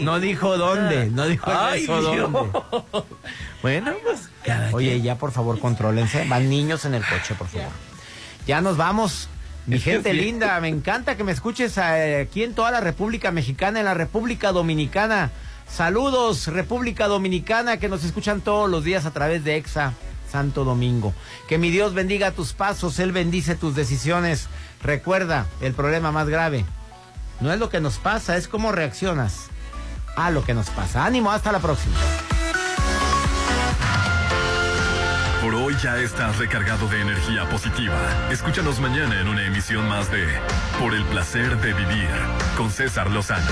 No dijo dónde, no dijo Ay, dónde. Bueno, pues. Oye, ya por favor, contrólense. Van niños en el coche, por favor. Ya nos vamos. Mi Es gente linda, me encanta que me escuches eh, aquí en toda la República Mexicana, en la República Dominicana. Saludos, República Dominicana, que nos escuchan todos los días a través de EXA Santo Domingo. Que mi Dios bendiga tus pasos, Él bendice tus decisiones. Recuerda, el problema más grave no es lo que nos pasa, es cómo reaccionas a lo que nos pasa. Ánimo, hasta la próxima. Por hoy ya estás recargado de energía positiva. Escúchanos mañana en una emisión más de Por el placer de vivir con César Lozano.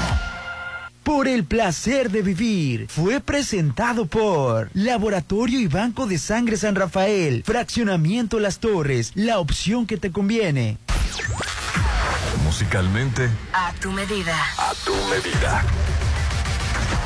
Por el placer de vivir fue presentado por Laboratorio y Banco de Sangre San Rafael, Fraccionamiento Las Torres, la opción que te conviene. Musicalmente, A tu medida. a tu medida.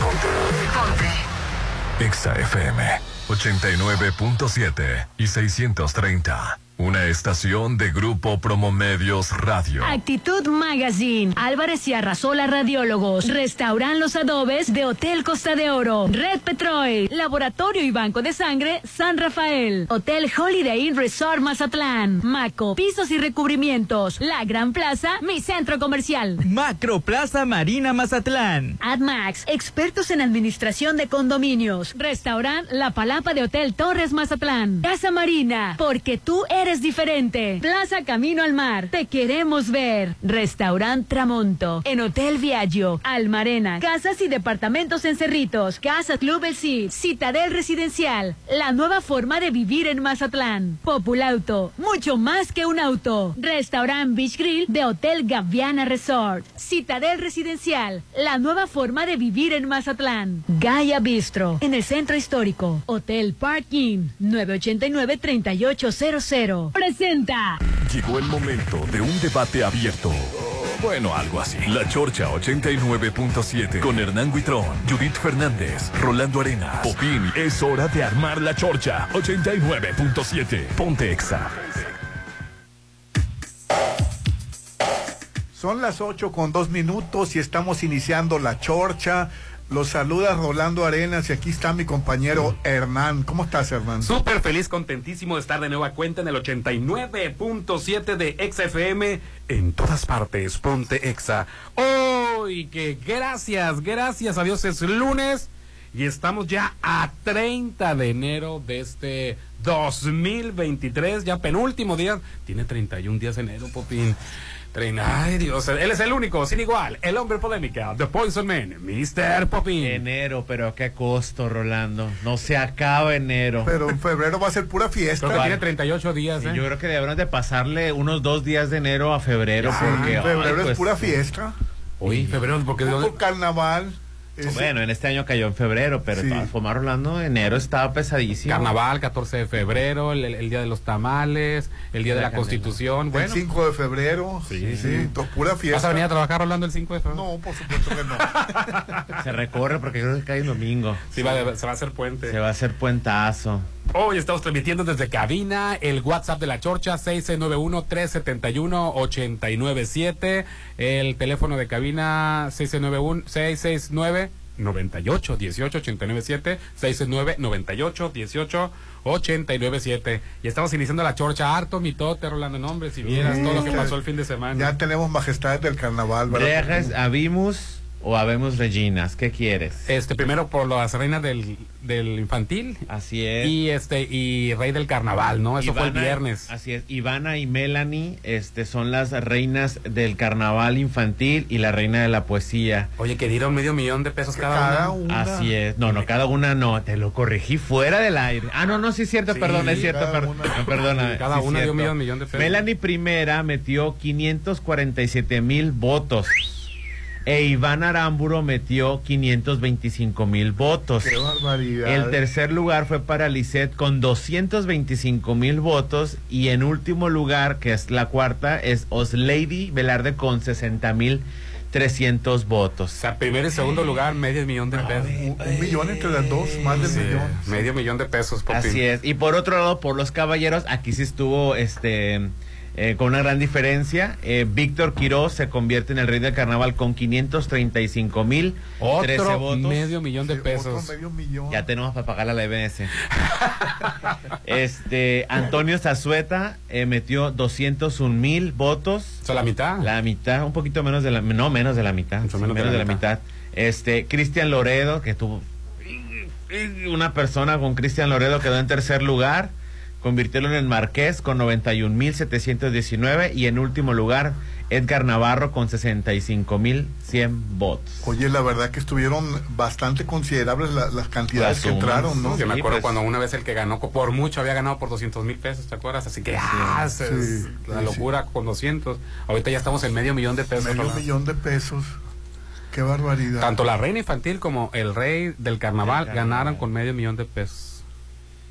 Ponte. Exa FM 89.7 y 630. Una estación de Grupo Promomedios Radio. Actitud Magazine. Álvarez y Arrasola Radiólogos. Restauran los adobes de Hotel Costa de Oro. Red Petrol. Laboratorio y Banco de Sangre San Rafael. Hotel Holiday Inn Resort Mazatlán. Maco. Pisos y recubrimientos. La Gran Plaza. Mi centro comercial. Macro Plaza Marina Mazatlán. AdMax, expertos en administración de condominios. Restaurant La Palapa de Hotel Torres Mazatlán. Casa Marina, porque tú eres diferente. Plaza Camino al Mar, te queremos ver. Restaurant Tramonto, en Hotel Viaggio, Almarena, casas y departamentos en Cerritos, Casa Club El Cid, Citadel Residencial, la nueva forma de vivir en Mazatlán. Populauto, mucho más que un auto. Restaurant Beach Grill de Hotel Gaviana Resort, Citadel Residencial, la nueva forma de vivir en Mazatlán. Gaia Bistro, en el centro histórico. Hotel Parking, 989-3800. Presenta. Llegó el momento de un debate abierto. Bueno, algo así. La Chorcha 89.7 con Hernán Guitrón, Judith Fernández, Rolando Arenas, Popín. Es hora de armar la Chorcha 89.7. Ponte Exa. Son las 8 con dos minutos y estamos iniciando la chorcha. Los saluda Rolando Arenas y aquí está mi compañero Hernán. ¿Cómo estás, Hernán? Súper feliz, contentísimo de estar de nueva cuenta en el 89.7 de Exa FM en todas partes. Ponte Exa. Hoy que gracias, gracias a Dios es lunes y estamos ya a 30 de enero de este 2023, ya penúltimo día. Tiene 31 días enero, Popín. Trein- Ay, Dios, él es el único, sin igual, el hombre polémica, The Poison Man, Mr. Popín. Enero, pero a qué costo, Rolando. No se acaba enero. Pero en febrero va a ser pura fiesta. Creo que tiene 38 días, Sí, ¿eh? yo creo que deberían de pasarle unos dos días de enero a febrero, Sí, porque en febrero ay, es pues, pura fiesta. Uy, febrero, porque dónde- carnaval. Bueno, en este año cayó en febrero, pero Sí. formas, Rolando, enero estaba pesadísimo. Carnaval, 14 de febrero, el, el día de los tamales, el día de la La Constitución. el Bueno, 5 de febrero. Sí, Sí, sí. pura fiesta. ¿vas a venir a trabajar Rolando el 5 de febrero? No, por supuesto que no. Se recorre porque creo que cae en domingo. Sí, va- se va a hacer puente. Se va a hacer puentazo. Hoy estamos transmitiendo desde cabina el WhatsApp de la Chorcha 691-371-897. El teléfono de cabina 691 669 98 18 897 669 98 18 897 y estamos iniciando la chorcha harto mitote Rolando nombre si vieras todo lo que pasó el fin de semana Ya tenemos majestades del carnaval, ¿verdad? ¿Brejas, Habimus o habemos Reginas? ¿Qué quieres? este primero por las reinas del, del infantil Así es. y este y rey del carnaval no eso fue el viernes Así es. Ivana y Melanie este, son las reinas del carnaval infantil y la reina de la poesía. oye que dieron medio millón de pesos cada, Cada una una. Así es. No, no, cada una no. Te lo corregí fuera del aire. Ah, no, no, sí es cierto, Sí, perdón, es cierto. cada per- una. no, perdona. Cada sí una dio millón, millón de pesos. Melanie primera metió 547 mil votos. E Iván Aramburo metió 525 mil votos. Qué barbaridad. El tercer lugar fue para Lisette con 225 mil votos. Y en último lugar, que es la cuarta, es Oslady Velarde con 60 mil 300 O votos. sea, primer y segundo lugar, medio millón de pesos. un, un millón entre las dos, más del Sí, millón. medio millón de pesos, Popín. Así es. Y por otro lado, por los caballeros, aquí sí estuvo este eh, con una gran diferencia. Eh, Víctor Quiroz se convierte en el rey del carnaval con 535 mil 13 Otro votos. medio millón de Sí, pesos. Otro medio millón. Ya tenemos para pagar a la EBS. este Antonio Zazueta eh, metió 201 mil votos. O sea, la mitad. La mitad, un poquito menos de la, no menos de la mitad, Mucho sí, menos de la mitad. Este, Cristian Loredo, que tuvo una persona con Cristian Loredo quedó en tercer lugar, convirtiéndolo en el Marqués con 91.719 y en último lugar Edgar Navarro con 65.100 votos. Oye, la verdad que estuvieron bastante considerables la- las cantidades que entraron, ¿no? Yo me Sí, acuerdo pues. cuando una vez el que ganó por mucho había ganado por 200 mil pesos, ¿te acuerdas? Así que ah, es Sí, la sí, locura con 200. Ahorita ya estamos en medio millón de pesos. Medio millón de pesos. Qué barbaridad. Tanto la reina infantil como el rey del carnaval Del carnaval. ganaron con medio millón de pesos.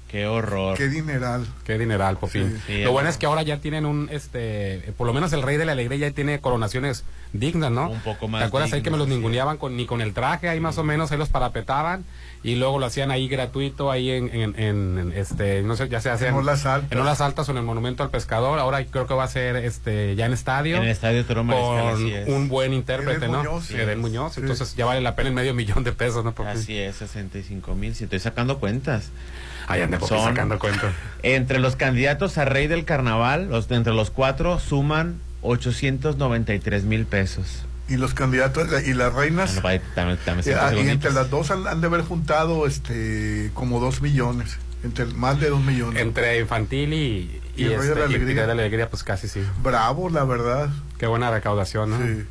Qué horror. Qué dineral. Qué dineral. Sí, sí, Lo bueno es que ahora ya tienen un, este, por lo menos el rey de la alegría ya tiene coronaciones dignas, ¿no? Un poco más ¿Te acuerdas ahí que me los ninguneaban con, ni con el traje, ahí más o menos, ahí los parapetaban y luego lo hacían ahí gratuito, ahí en, en, en- en, este, no sé, ya se hacen En Olas Altas. en Olas Altas o en el Monumento al Pescador. Ahora creo que va a ser, este, ya en estadio. En el estadio Mariscal, con así es. un buen intérprete, Edel ¿no? Muñoz, sí. Edel Muñoz. Sí. Entonces ya vale la pena el medio millón de pesos, ¿no? Así es, 65 mil. Si estoy sacando cuentas. Ahí anda Son- sacando cuenta. Entre los candidatos a rey del carnaval, los, entre los cuatro suman 893 mil pesos. Y los candidatos y las reinas. También- también eh, ah, y entre las dos han, han de haber juntado este como dos millones. Entre más de dos millones. Entre infantil y, Y el Rey de este, la y de la alegría, pues casi sí. Bravo, la verdad. Qué buena recaudación, ¿no? Sí.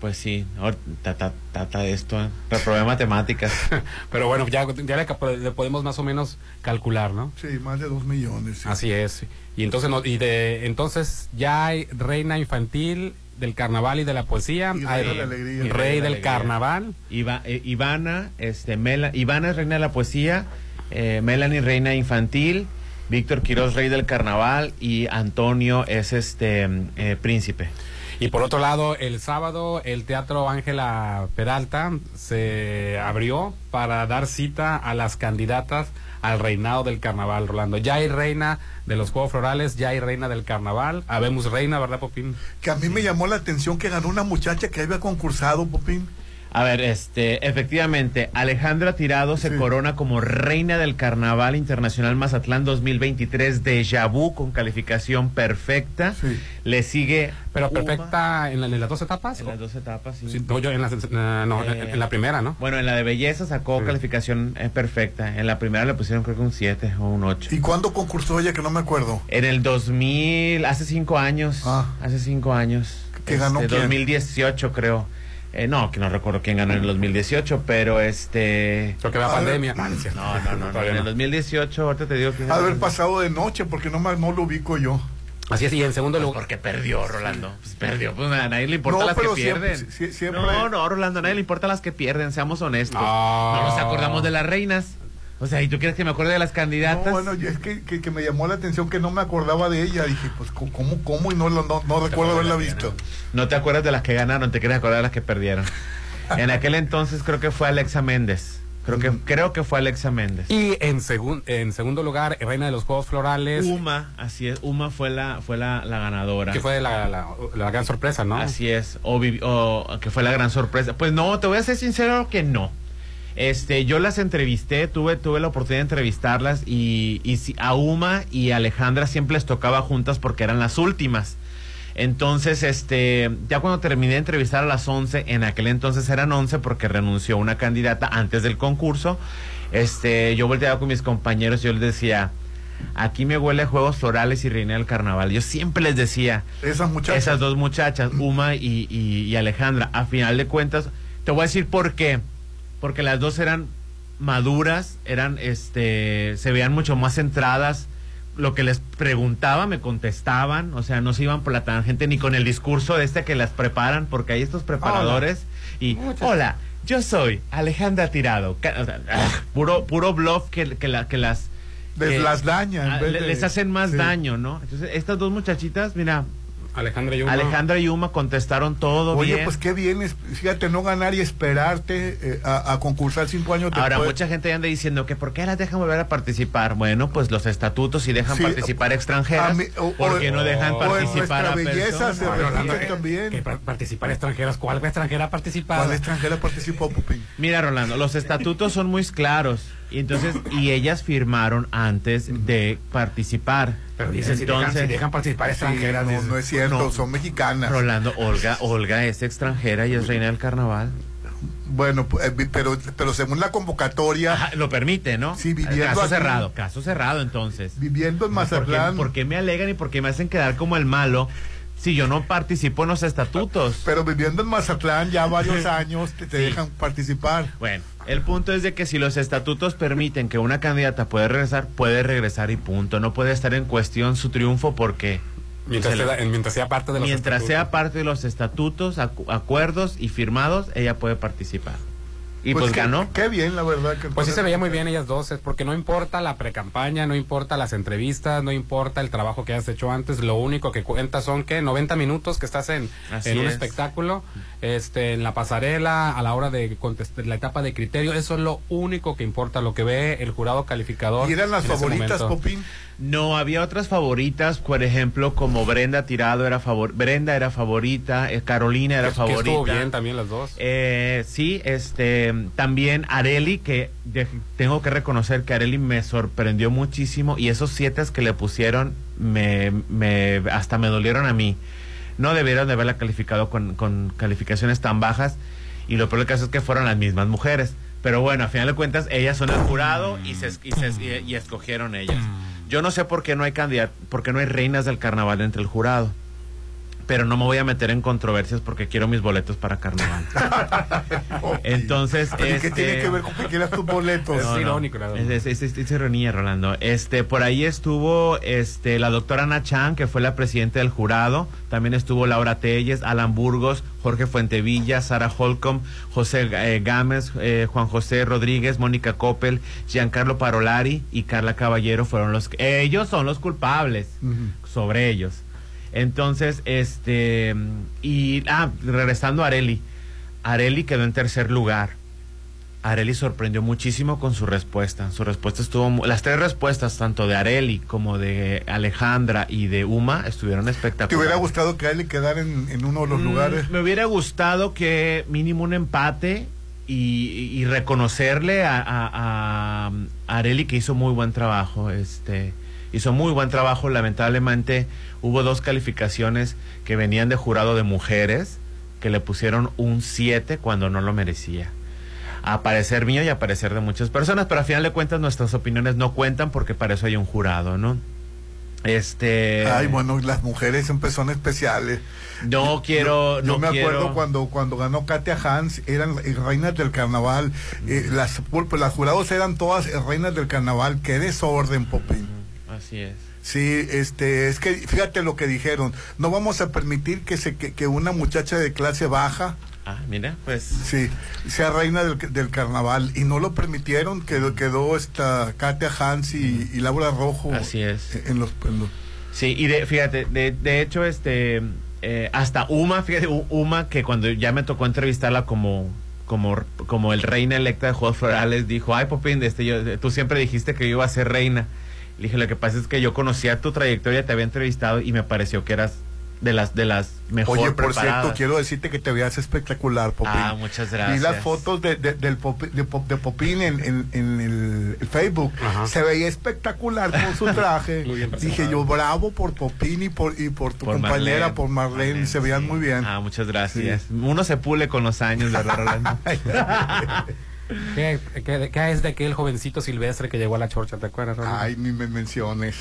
Pues sí, ahora trata, trata de esto. ¿eh? Reprobé matemáticas. Pero bueno, ya, ya le, podemos más o menos calcular, ¿no? Sí, más de dos millones. sí. Así es. Y entonces, no- y de, entonces ya hay reina infantil del carnaval y de la poesía. Y Rey hay de la Alegría. Rey, Y Rey de la del Alegría. carnaval. Iva- eh, Ivana, este, Mela, Ivana es reina de la poesía, eh, Melanie reina infantil, Víctor Quiroz rey del carnaval y Antonio es este eh, príncipe. Y por otro lado, el sábado el Teatro Ángela Peralta se abrió para dar cita a las candidatas al reinado del carnaval, Rolando. Ya hay reina de los Juegos Florales, ya hay reina del carnaval. Habemos reina, ¿verdad, Popín? Que a mí me llamó la atención que ganó una muchacha que había concursado, Popín. A ver, este, efectivamente, Alejandra Tirado se Sí. corona como reina del Carnaval Internacional Mazatlán 2023 de Yabú con calificación perfecta. Sí. Le sigue Pero Uma perfecta en, la- en las dos etapas. en las dos etapas. sí. Sí, no, yo en la, no, Eh, en la primera, ¿no? Bueno, en la de belleza sacó Sí. calificación eh, perfecta. En la primera le pusieron creo que un 7 o un 8. ¿Y cuándo concursó ella? Que no me acuerdo. En el 2000, hace cinco años. Ah. Hace cinco años. ¿Que ganó Este, quién? 2018 creo. Eh, no, que no recuerdo quién ganó en el 2018, pero este... Creo que la A ver. pandemia. No, no. No, no, no, no, Todavía en el no. 2018, ahorita te digo que... Ha de haber pasado de noche porque no, me- no lo ubico yo. Así es, y en segundo Pues lugar. porque perdió, Rolando. Pues perdió. Pues a nadie le importa No, las que siempre- pierden. sie- siempre- No, no, Rolando, a nadie le importa las que pierden, seamos honestos. No. No nos acordamos de las reinas. O sea, ¿y tú quieres que me acuerde de las candidatas? No, bueno, yo- es que, que, que me llamó la atención que no me acordaba de ella. Dije, pues, ¿cómo, cómo? Y no, lo- no, no recuerdo haberla visto. No te acuerdas de las que ganaron, te quieres acordar de las que perdieron. En aquel entonces creo que fue Alexa Méndez. Creo que, creo que fue Alexa Méndez. Y en, segun- en segundo lugar, reina de los Juegos Florales. Uma, así es, Uma fue la, fue la, la ganadora. Que fue la, la, la gran sorpresa, ¿no? Así es, o que fue la gran sorpresa. Pues no, te voy a ser sincero que no. Este, yo las entrevisté, tuve, tuve la oportunidad de entrevistarlas y, y si- a Uma y Alejandra siempre les tocaba juntas porque eran las últimas. Entonces, este, ya cuando terminé de entrevistar a las 11, en aquel entonces eran 11 porque renunció una candidata antes del concurso, este, yo volteaba con mis compañeros y yo les decía, aquí me huele a Juegos Florales y Reina del Carnaval. Yo siempre les decía, Esas muchachas. esas dos muchachas, Uma y, y- y Alejandra, a final de cuentas, te voy a decir por qué. Porque las dos eran maduras, eran, este, se veían mucho más centradas, lo que les preguntaba me contestaban, o sea, no se iban por la tangente ni con el discurso este que las preparan, porque hay estos preparadores y hola, yo soy Alejandra Tirado, Ca- o sea, ah, puro puro bluff que, que, la- que las Les eh, las daña en ah, de- les hacen más sí. daño, ¿no? Entonces, estas dos muchachitas, mira, Alejandra y Uma. Alejandra y Uma contestaron todo Oye, bien. pues qué bien, es- fíjate, no ganar y esperarte eh, a, a concursar cinco años después. Ahora, mucha gente anda diciendo que ¿por qué las dejan volver a participar? Bueno, pues los estatutos sí dejan Sí, participar extranjeras. mí- o- ¿Por qué o- no dejan o en participar a belleza se Ay, Rolando, que- también. que pa- participar extranjeras. ¿Cuál extranjera ha participado? ¿Cuál extranjera participó, Popín? Mira, Rolando, los estatutos son muy claros. Y entonces, y ellas firmaron antes de participar. Pero dice, si, dejan, entonces, si dejan participar extranjeras. no, dices, no es cierto, no. son mexicanas. Rolando, Olga, Olga es extranjera y es reina del carnaval. Bueno, pues, eh, pero, pero según la convocatoria, Ajá, lo permite, ¿no? Sí, viviendo Caso aquí. cerrado, caso cerrado entonces. viviendo en ¿Por qué, Mazatlán, por qué me alegan y por qué me hacen quedar como el malo si yo no participo en los estatutos? pero viviendo en Mazatlán ya varios años te, te Sí. dejan participar. Bueno, el punto es de que si los estatutos permiten que una candidata puede regresar, puede regresar y punto. No puede estar en cuestión su triunfo porque Mientras, se le- sea, mientras sea parte de los mientras estatutos. sea parte de los estatutos, acu- acuerdos y firmados, ella puede participar. Y pues, qué, ganó. Qué bien, la verdad. Que Pues sí se veía muy bien ellas dos, es porque no importa la precampaña, no importa las entrevistas, no importa el trabajo que has hecho antes, lo único que cuenta son que 90 minutos que estás en, en un es. espectáculo, este, en la pasarela, a la hora de contestar la etapa de criterio, eso es lo único que importa, lo que ve el jurado calificador. ¿Y eran las favoritas. Popín? No, había otras favoritas, por ejemplo, como Brenda Tirado era favor, Brenda era favorita, eh, Carolina era Que- que favorita. estuvo bien también las dos. Eh, sí, este, también Areli, que de- tengo que reconocer que Areli me sorprendió muchísimo y esos siete que le pusieron me, me, hasta me dolieron a mí. No debieron de haberla calificado con, con calificaciones tan bajas y lo peor del caso es que fueron las mismas mujeres. Pero bueno, a final de cuentas, ellas son el jurado y, se, y, se- y- y escogieron ellas. Yo no sé por qué no hay candidat por qué no hay reinas del carnaval entre el jurado. Pero no me voy a meter en controversias porque quiero mis boletos para carnaval. Entonces, ¿Y qué este- tiene que ver con que quieras tus boletos? Es irónico, la verdad. Es, es, es- es ironía, Rolando. Este, por ahí estuvo este, la doctora Ana Chan, que fue la presidenta del jurado. También estuvo Laura Telles, Alan Burgos, Jorge Fuentevilla, Sara Holcomb, José eh, Gámez, eh, Juan José Rodríguez, Mónica Coppel, Giancarlo Parolari y Carla Caballero fueron los ellos son los culpables sobre ellos. Entonces, este y ah, regresando a Areli. Areli quedó en tercer lugar. Areli sorprendió muchísimo con su respuesta. Su respuesta estuvo. Las tres respuestas, tanto de Areli como de Alejandra y de Uma, estuvieron espectaculares. ¿Te hubiera gustado que a él le quedara en, en uno de los Mm, lugares? Me hubiera gustado que mínimo un empate y, y reconocerle a, a- a Areli que hizo muy buen trabajo. Este hizo muy buen trabajo. Lamentablemente hubo dos calificaciones que venían de jurado de mujeres que le pusieron un 7 cuando no lo merecía. A parecer mío y a parecer de muchas personas, pero a final de cuentas nuestras opiniones no cuentan porque para eso hay un jurado, ¿no? Este. Ay, bueno, las mujeres siempre son especiales. No quiero. Yo no me quiero- acuerdo cuando cuando ganó Katia Hans, eran eh, reinas del carnaval. eh, las, pues, las jurados eran todas eh, reinas del carnaval. Qué desorden, Popín. Así es. Sí, este, es que fíjate lo que dijeron. No vamos a permitir que se que, que una muchacha de clase baja, Ah, mira, pues. sí, sea reina del, del carnaval y no lo permitieron. Quedó quedó esta Katia Hans y, y Laura Rojo. Así es. En los, en los- Sí, y de, fíjate, de, de hecho, este. eh, hasta Uma, fíjate, Uma, que cuando ya me tocó entrevistarla como. Como, como el reina electa de Juegos Florales, dijo, ay, Popín, este, yo, tú siempre dijiste que yo iba a ser reina. Le dije, lo que pasa es que yo conocía tu trayectoria, te había entrevistado y me pareció que eras de las de las mejor Oye, por preparadas. cierto, quiero decirte que te veas espectacular, Popín. Ah, muchas Vi gracias. las fotos de, de- del Popi- de, Pop- de Popín en, en- en el, Facebook. Ajá. Se veía espectacular con su traje. Dije yo, bravo por Popín y por, y por tu Por compañera, Marlene. por Marlene. Se veían sí. muy bien. Ah, muchas gracias. Uno se pule con los años, ¿verdad, Rolando? ¿Qué, qué, qué es de aquel jovencito silvestre que llegó a la chorcha? ¿Te acuerdas? Ay, ni me menciones.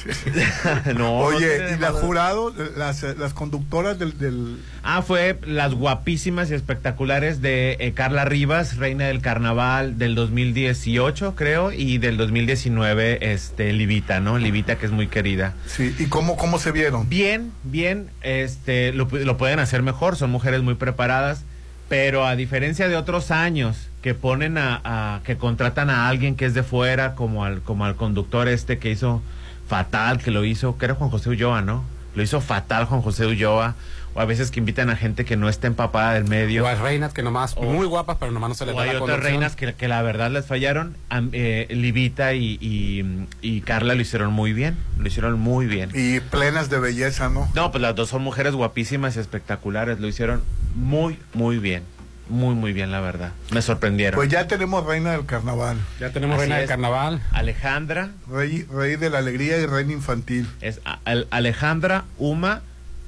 no. no Oye, tiene ¿y la jurado, las, las conductoras del, del... Ah, fue las guapísimas y espectaculares de eh, Carla Rivas, reina del carnaval del 2018, creo, y del 2019, este, Livita, ¿no? Livita, que es muy querida. Sí, ¿y cómo, cómo se vieron? Bien, bien, este, lo, pu- lo pueden hacer mejor, son mujeres muy preparadas, pero a diferencia de otros años que ponen a, que contratan a alguien que es de fuera, como al, como al conductor este que hizo fatal, que lo hizo, que era Juan José Ulloa, ¿no? Lo hizo fatal Juan José Ulloa, o a veces que invitan a gente que no está empapada del medio. O hay reinas que nomás, O- muy guapas, pero nomás no se les O da hay la otras conducción. reinas que, que la verdad les fallaron. Eh, Livita y, y- y Carla lo hicieron muy bien. Lo hicieron muy bien. Y plenas de belleza, ¿no? No, pues las dos son mujeres guapísimas y espectaculares. Lo hicieron muy, muy bien. Muy, muy bien, la verdad. Me sorprendieron. Pues ya tenemos reina del carnaval, Ya tenemos Así reina de es. carnaval. Alejandra rey, rey de la alegría y reina infantil. es a- al- Alejandra, Uma,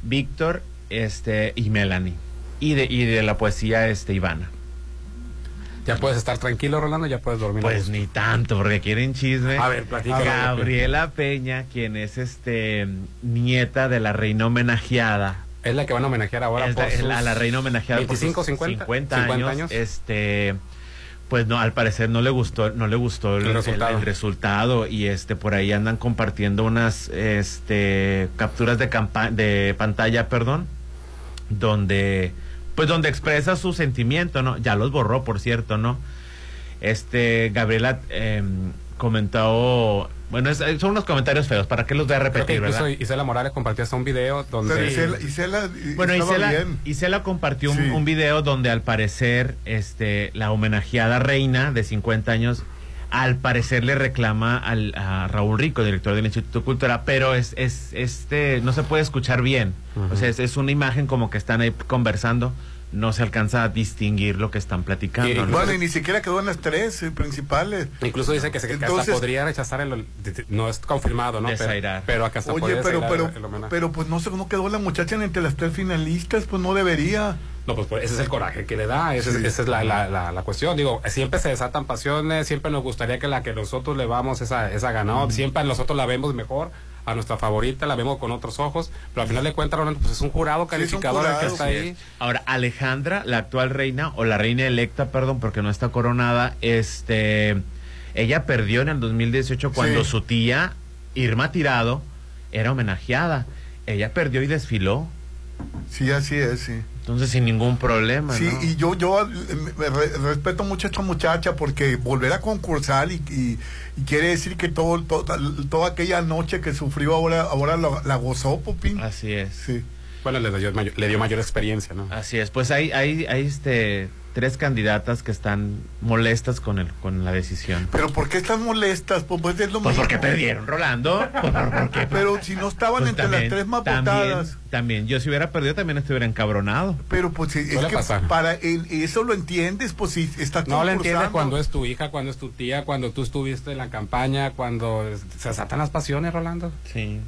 Víctor, este y Melanie. Y de, y de la poesía este Ivana. Ya puedes estar tranquilo, Rolando, ya puedes dormir. Pues ni tanto, porque quieren chisme. A ver, platícame. Gabriela Peña, quien es este nieta de la reina homenajeada. Es la que van a homenajear ahora Es por la- es sus la, la reina homenajeada por 25, sus 50, 50 50 años. Este, pues no, al parecer no le gustó, no le gustó el, resultado. el resultado y este por ahí andan compartiendo unas este capturas de de pantalla, perdón, donde pues donde expresa su sentimiento, ¿no? Ya los borró, por cierto, ¿no? Este Gabriela em, comentó, bueno, es- son unos comentarios feos, ¿para qué los voy a Creo que repetir, incluso verdad? Isela Morales compartió hasta un video donde... Pero Isela, Isela, eh, Bueno, Isela, bien. Isela compartió un, Sí. un video donde al parecer este, la homenajeada reina de 50 años al parecer le reclama al, a Raúl Rico, director del Instituto Cultura, pero es, es este no se puede escuchar bien. O sea, es, es una imagen como que están ahí conversando, no se alcanza a distinguir lo que están platicando. Y- ¿no? Bueno, y ni siquiera quedó en las tres eh, principales. Incluso dice que, se, hasta Entonces- podría rechazar el... No es confirmado, ¿no? Pero, Desairar. pero acá hasta Oye, puede pero, pero, el- el homenaje. pero pues no, se, no quedó la muchacha entre las tres finalistas, pues no debería. No, pues, pues, ese es el coraje que le da, ese es- Sí. esa es la, la, la, la cuestión. Digo, siempre se desatan pasiones, siempre nos gustaría que la que nosotros le vamos esa, esa ganó, siempre nosotros la vemos mejor, a nuestra favorita la vemos con otros ojos, pero al final de cuentas, pues es un jurado Sí, es un calificador el que está sí. ahí. Ahora, Alejandra, la actual reina, o la reina electa, perdón, porque no está coronada, este, ella perdió en el 2018 cuando su tía, Irma Tirado, era homenajeada. Ella perdió y desfiló. Sí, así es, sí. Entonces, sin ningún problema, Sí, ¿no? y yo, yo eh, me re- respeto mucho a esta muchacha porque volver a concursar y, y- y quiere decir que todo, to- toda aquella noche que sufrió ahora, ahora la, la gozó, Popín. Así es. Sí. Le dio mayor, le dio mayor experiencia, ¿no? Así es. Pues hay, hay, hay este, tres candidatas que están molestas con, el, con la decisión. Pero ¿por qué están molestas? Pues, pues es lo Pues mismo. porque perdieron, Rolando. Pues, ¿por- por qué? Pero si no estaban Pues entre también, las tres más también, votadas. También, yo si hubiera perdido también estuviera encabronado. Pero pues es que pasar. para el, eso lo entiendes, pues si estás No le entiende concursando. cuando es tu hija, cuando es tu tía, cuando tú estuviste en la campaña, cuando se desatan las pasiones, Rolando. Sí.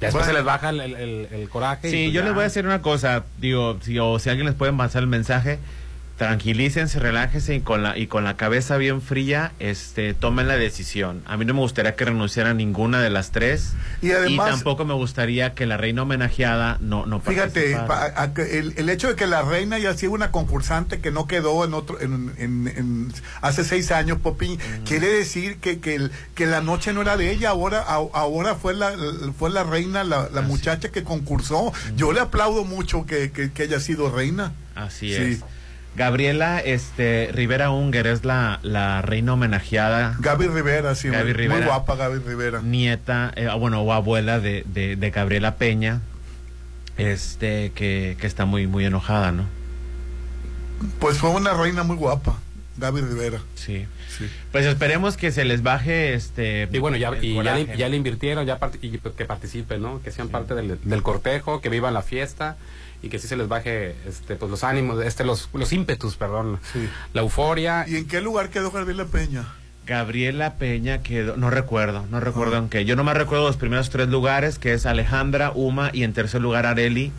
Ya después Bueno. se les baja el, el- el- coraje. y Sí, pues yo ya. les voy a decir una cosa, digo, si, o si alguien les puede pasar el mensaje, tranquilícense, relájense y con la y con la cabeza bien fría, este, tomen la decisión. A mí no me gustaría que renunciara a ninguna de las tres Y además- tampoco me gustaría que la reina homenajeada no no Fíjate, a- que el, el hecho de que la reina ya sido una concursante que no quedó en otro en, en- en- hace seis años, Popín, quiere decir que, que, el- que la noche no era de ella, ahora a- ahora fue la fue la reina, la, la muchacha que concursó. Yo le aplaudo mucho que, que, que haya sido reina. Así Sí. es. Gabriela este Rivera Unger es la, la reina homenajeada Gaby Rivera, sí, Gaby muy, Rivera. muy guapa Gaby Rivera. nieta, eh, bueno, o abuela de, de, de Gabriela Peña, este, que, que está muy, muy enojada, ¿no? Pues fue una reina muy guapa, Gaby Rivera. Sí. Sí. Pues esperemos que se les baje este. Y bueno, ya, y ya, le, coraje. ya le invirtieron, ya part- y pues que participen, ¿no? Que sean parte del, del cortejo, que vivan la fiesta y que sí se les baje este, pues los ánimos, este, los, los ímpetus, perdón, Sí. la euforia. ¿Y en qué lugar quedó Gabriela Peña? Gabriela Peña quedó, no recuerdo, no recuerdo en qué. Yo nomás recuerdo los primeros tres lugares, que es Alejandra, Uma y en tercer lugar Areli,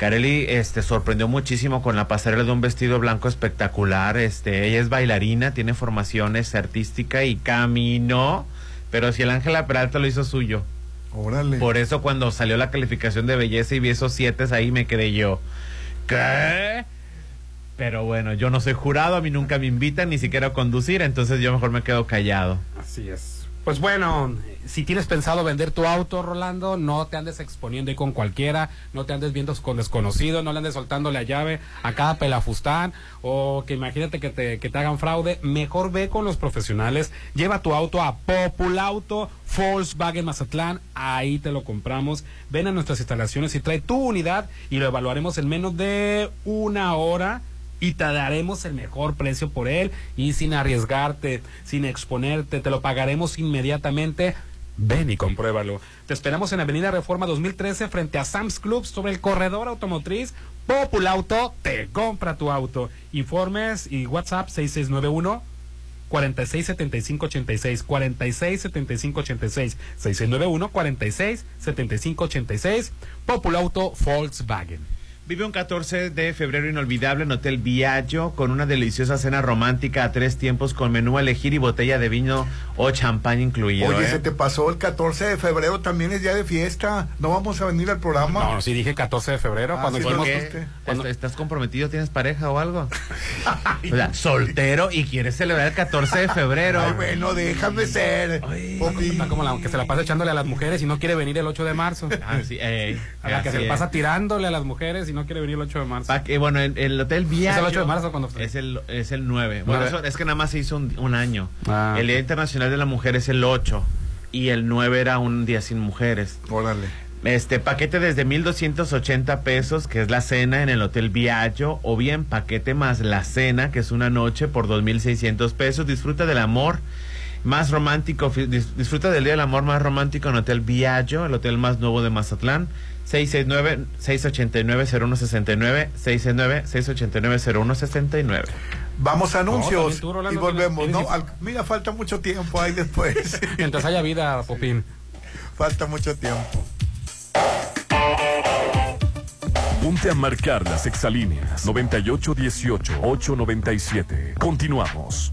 Kareli este, sorprendió muchísimo con la pasarela de un vestido blanco espectacular. Este, ella es bailarina, tiene formaciones artística y caminó, pero si el Ángela Peralta lo hizo suyo. Órale. Por eso cuando salió la calificación de belleza y vi esos siete ahí me quedé yo. ¿Qué? Pero bueno, yo no soy jurado, a mí nunca me invitan ni siquiera a conducir, entonces yo mejor me quedo callado. Así es. Pues bueno, si tienes pensado vender tu auto, Rolando, no te andes exponiendo ahí con cualquiera, no te andes viendo con desconocido, no le andes soltando la llave a cada pelafustán o que imagínate que te, que te hagan fraude. Mejor ve con los profesionales, lleva tu auto a Populauto, Volkswagen Mazatlán, ahí te lo compramos. Ven a nuestras instalaciones y trae tu unidad y lo evaluaremos en menos de una hora y te daremos el mejor precio por él y sin arriesgarte, sin exponerte, te lo pagaremos inmediatamente. Ven y compruébalo. Te esperamos en Avenida Reforma 2013 frente a Sam's Club sobre el corredor automotriz Populauto. Te compra tu auto. Informes y WhatsApp 6691 467586 467586 6691 467586 Populauto Volkswagen. Vive un 14 de febrero inolvidable en Hotel Viaggio con una deliciosa cena romántica a tres tiempos con menú a elegir y botella de vino o champán incluido. Oye, ¿eh? se te pasó el 14 de febrero, también es día de fiesta. ¿No vamos a venir al programa? No, sí dije 14 de febrero. Ah, cuando sí, cuando- ¿Estás comprometido? ¿Tienes pareja o algo? o sea, soltero y quieres celebrar el 14 de febrero. Ay, bueno, déjame ser. Popi. Está como la que se la pasa echándole a las mujeres y no quiere venir el 8 de marzo. Ah, sí, ey, A la que se es. pasa tirándole a las mujeres y no quiere venir el 8 de marzo. Pa' que, bueno, el, el Hotel Viaggio... ¿Es el 8 de marzo cuando fue? Es el, es el 9. Bueno, eso- es que nada más se hizo un, un año. Ah, el Día. Internacional de la Mujer es el 8 y el 9 era un día sin mujeres. Órale. Este paquete desde 1280 pesos, que es la cena en el Hotel Viaggio, o bien paquete más la cena, que es una noche por 2600 pesos. Disfruta del amor más romántico, disfruta del Día del Amor más romántico en Hotel Viaggio, el hotel más nuevo de Mazatlán. 669-689-0169, 669-689-0169. Vamos a No, anuncios también tú, Rolando, y volvemos. tienes- No, al- mira, falta mucho tiempo ahí después. Mientras haya vida, Popín. falta mucho tiempo. Ponte a marcar las exalíneas 9818-897. Continuamos.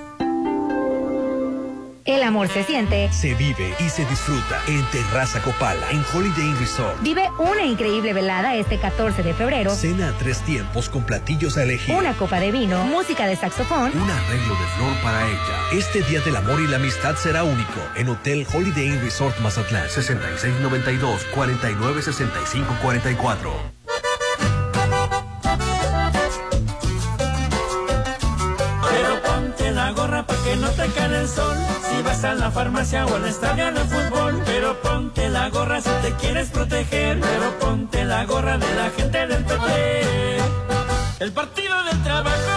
El amor se siente. Se vive y se disfruta en Terraza Copala, en Holiday Inn Resort. Vive una increíble velada este 14 de febrero. Cena a tres tiempos con platillos a elegir. Una copa de vino, música de saxofón. Un arreglo de flor para ella. Este Día del Amor y la Amistad será único en Hotel Holiday Inn Resort Mazatlán. 6692-496544. Pero ponte la gorra para que no te cae el sol. Vas a la farmacia o al estadio de fútbol. Pero ponte la gorra si te quieres proteger. Pero ponte la gorra de la gente del PT. El partido del trabajo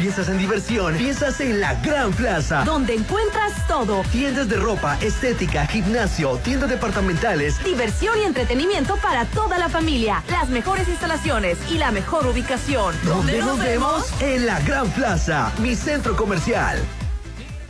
piensas en diversión, piensas en la Gran Plaza. Donde encuentras todo. Tiendas de ropa, estética, gimnasio, tiendas departamentales. Diversión y entretenimiento para toda la familia. Las mejores instalaciones y la mejor ubicación. ¿Dónde nos vemos? En la Gran Plaza, mi centro comercial.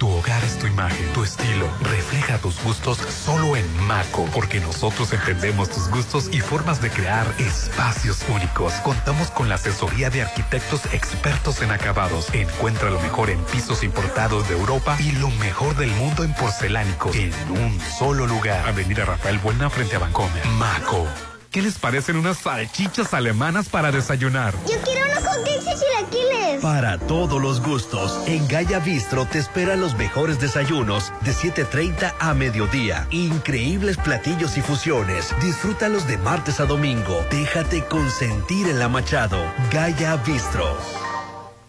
Tu hogar es tu imagen, tu estilo. Refleja tus gustos solo en Maco, porque nosotros entendemos tus gustos y formas de crear espacios únicos. Contamos con la asesoría de arquitectos expertos en acabados. Encuentra lo mejor en pisos importados de Europa y lo mejor del mundo en porcelánicos en un solo lugar. Avenida Rafael Buena frente a Bancomer. Maco. ¿Qué les parecen unas salchichas alemanas para desayunar? Yo quiero unos chilaquiles. Para todos los gustos, en Gaya Bistro te esperan los mejores desayunos de 7.30 a mediodía. Increíbles platillos y fusiones. Disfrútalos de martes a domingo. Déjate consentir en la Machado. Gaya Bistro.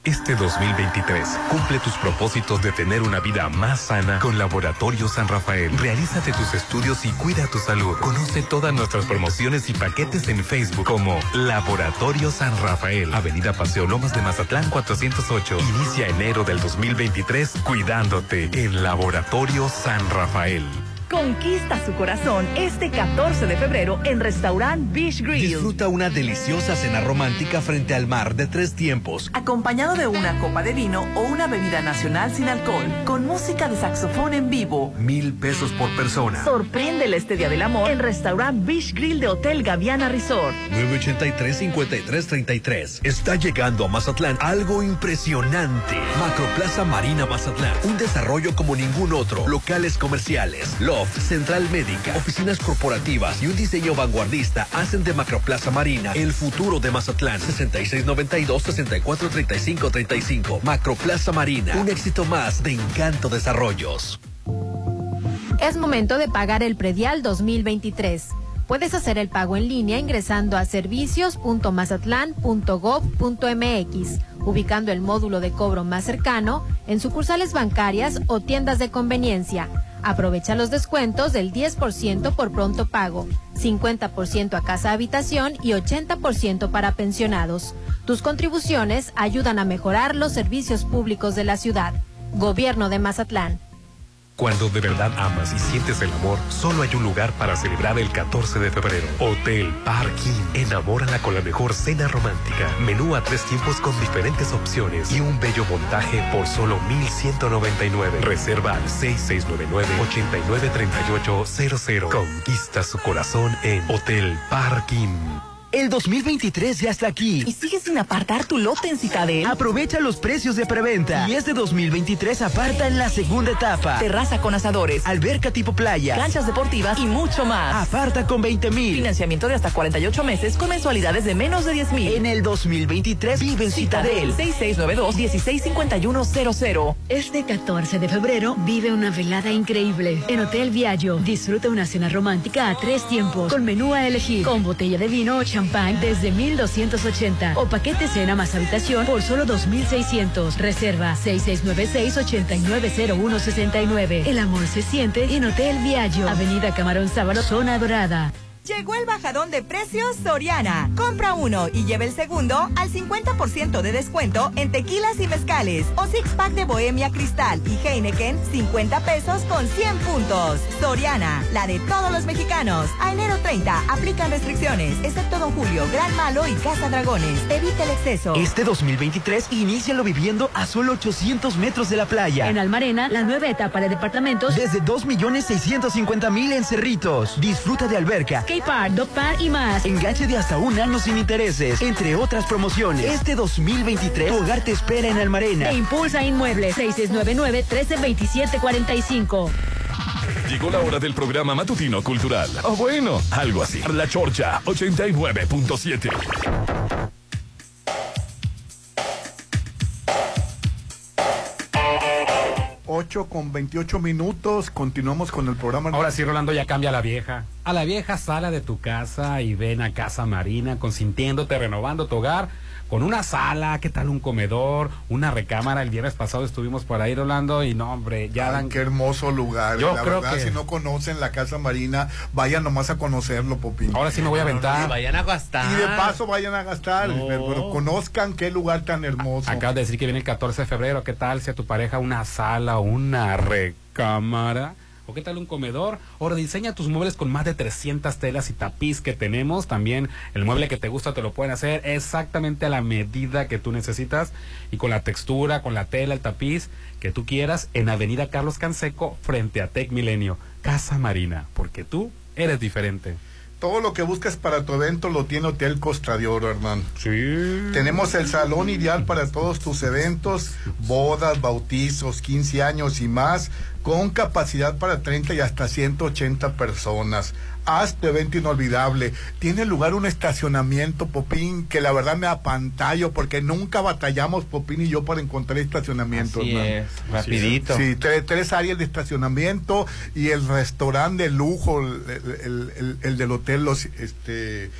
Este 2023, cumple tus propósitos de tener una vida más sana con Laboratorio San Rafael. Realízate tus estudios y cuida tu salud. Conoce todas nuestras promociones y paquetes en Facebook como Laboratorio San Rafael. Avenida Paseo Lomas de Mazatlán 408. Inicia enero del 2023 cuidándote en Laboratorio San Rafael. Conquista su corazón este 14 de febrero en Restaurant Beach Grill. Disfruta una deliciosa cena romántica frente al mar de tres tiempos. Acompañado de una copa de vino o una bebida nacional sin alcohol, con música de saxofón en vivo. Mil pesos por persona. Sorpréndele este Día del Amor en Restaurant Beach Grill de Hotel Gaviana Resort. 983-5333. Está llegando a Mazatlán algo impresionante. Macroplaza Marina Mazatlán. Un desarrollo como ningún otro. Locales comerciales. Central Médica, oficinas corporativas y un diseño vanguardista hacen de Macroplaza Marina el futuro de Mazatlán. 6692-643535. Macroplaza Marina. Un éxito más de Encanto Desarrollos. Es momento de pagar el predial 2023. Puedes hacer el pago en línea ingresando a servicios.mazatlán.gov.mx, ubicando el módulo de cobro más cercano en sucursales bancarias o tiendas de conveniencia. Aprovecha los descuentos del 10% por pronto pago, 50% a casa habitación y 80% para pensionados. Tus contribuciones ayudan a mejorar los servicios públicos de la ciudad. Gobierno de Mazatlán. Cuando de verdad amas y sientes el amor, solo hay un lugar para celebrar el 14 de febrero. Hotel Parking. Enamórala con la mejor cena romántica. Menú a tres tiempos con diferentes opciones y un bello montaje por solo 1199. Reserva al 6699-893800. Conquista su corazón en Hotel Parking. El 2023 ya está aquí. ¿Y sigues sin apartar tu lote en Citadel? Aprovecha los precios de preventa. Y este 2023 aparta en la segunda etapa. Terraza con asadores, alberca tipo playa, canchas deportivas y mucho más. Aparta con 20 mil. Financiamiento de hasta 48 meses con mensualidades de menos de 10 mil. En el 2023 vive en Citadel. 6692-165100. Este 14 de febrero vive una velada increíble. En Hotel Viaggio disfruta una cena romántica a tres tiempos con menú a elegir, con botella de vino, champán desde 1280 o paquete cena más habitación por solo 2600. Reserva 6696-890169. El amor se siente en Hotel Viaggio, Avenida Camarón Sábalo, Zona Dorada. Llegó el bajadón de precios Soriana. Compra uno y lleve el segundo al 50% de descuento en tequilas y mezcales. O six pack de Bohemia Cristal y Heineken, 50 pesos con 100 puntos. Soriana, la de todos los mexicanos. A enero 30, aplican restricciones, excepto Don Julio, Gran Malo y Casa Dragones. Evita el exceso. Este 2023, inícialo viviendo a solo 800 metros de la playa. En Almarena, la nueva etapa de departamentos. Desde 2.650.000 en Cerritos. Disfruta de alberca K-Park, Dog Park y más. Enganche de hasta un año sin intereses, entre otras promociones. Este 2023, tu hogar te espera en Almarena. E Impulsa Inmuebles, 6699-132745. Llegó la hora del programa matutino cultural. O bueno, algo así. La Chorcha 89.7. 8 con 28 minutos. Continuamos con el programa. Ahora sí, Rolando, ya cambia a la vieja. A la vieja sala de tu casa y ven a Casa Marina, consintiéndote, renovando tu hogar con una sala, ¿qué tal un comedor? Una recámara. El viernes pasado estuvimos por ahí, Rolando, y no, hombre, ya Ay, dan. Qué hermoso lugar. Yo la creo verdad, que- si no conocen la Casa Marina, vayan nomás a conocerlo, Popín. Ahora sí me voy a aventar. Vayan a gastar. Y de paso vayan a gastar, No. pero conozcan qué lugar tan hermoso. Acabas de decir que viene el 14 de febrero. ¿Qué tal si a tu pareja una sala una recámara? ¿O qué tal un comedor? O rediseña tus muebles con más de 300 telas y tapiz que tenemos. También el mueble que te gusta te lo pueden hacer exactamente a la medida que tú necesitas y con la textura, con la tela, el tapiz que tú quieras en Avenida Carlos Canseco frente a Tec Milenio. Casa Marina, porque tú eres diferente. Todo lo que buscas para tu evento lo tiene Hotel Costa de Oro, hermano. Sí. Tenemos el salón ideal para todos tus eventos, bodas, bautizos, 15 años y más, con capacidad para 30 y hasta 180 personas. Haz tu evento inolvidable. Tiene lugar un estacionamiento, Popín, que la verdad me apantallo porque nunca batallamos, Popín y yo, para encontrar estacionamiento. Así es, rapidito. Sí, tres, tres áreas de estacionamiento y el restaurante de lujo, el, el- el- el del hotel Los este,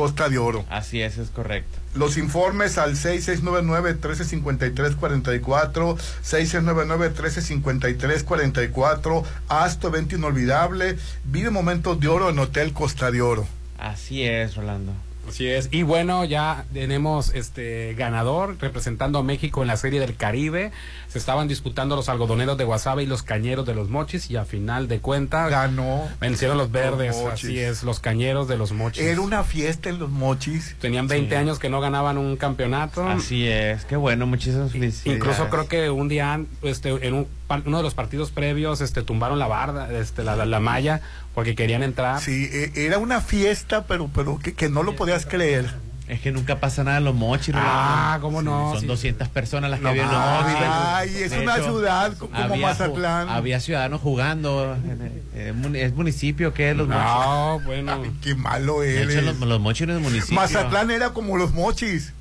Costa de Oro. Así es, es correcto. Los informes al 6699-1353-44, 6699-1353-44. Haz tu evento inolvidable. Vive momentos de oro en Hotel Costa de Oro. Así es, Rolando. Así es. Y bueno, ya tenemos este ganador representando a México en la Serie del Caribe. Se estaban disputando los algodoneros de Guasave y los cañeros de los mochis y a final de cuentas ganó. Vencieron los verdes, Los así es, los cañeros de los mochis. Era una fiesta en los mochis. Tenían 20 Sí. años que no ganaban un campeonato. Así es, qué bueno, muchísimas felicidades. Incluso creo que un día este, en un, uno de los partidos previos este, tumbaron la barda, este, la, la, la malla, porque querían entrar. Sí, e- era una fiesta, pero, pero que, que no lo podías creer. Es que nunca pasa nada en los mochis, Ah. ¿cómo no? Son Sí. 200 personas las que No, viven en los ay, mochis. ay, es De una hecho, ciudad co- como había Mazatlán. Había ciudadanos jugando. en el- mun- ¿Es municipio qué es los mochis? No, bueno. Ay, qué malo De eres. hecho, los, los mochis no es municipio. Mazatlán era como los mochis.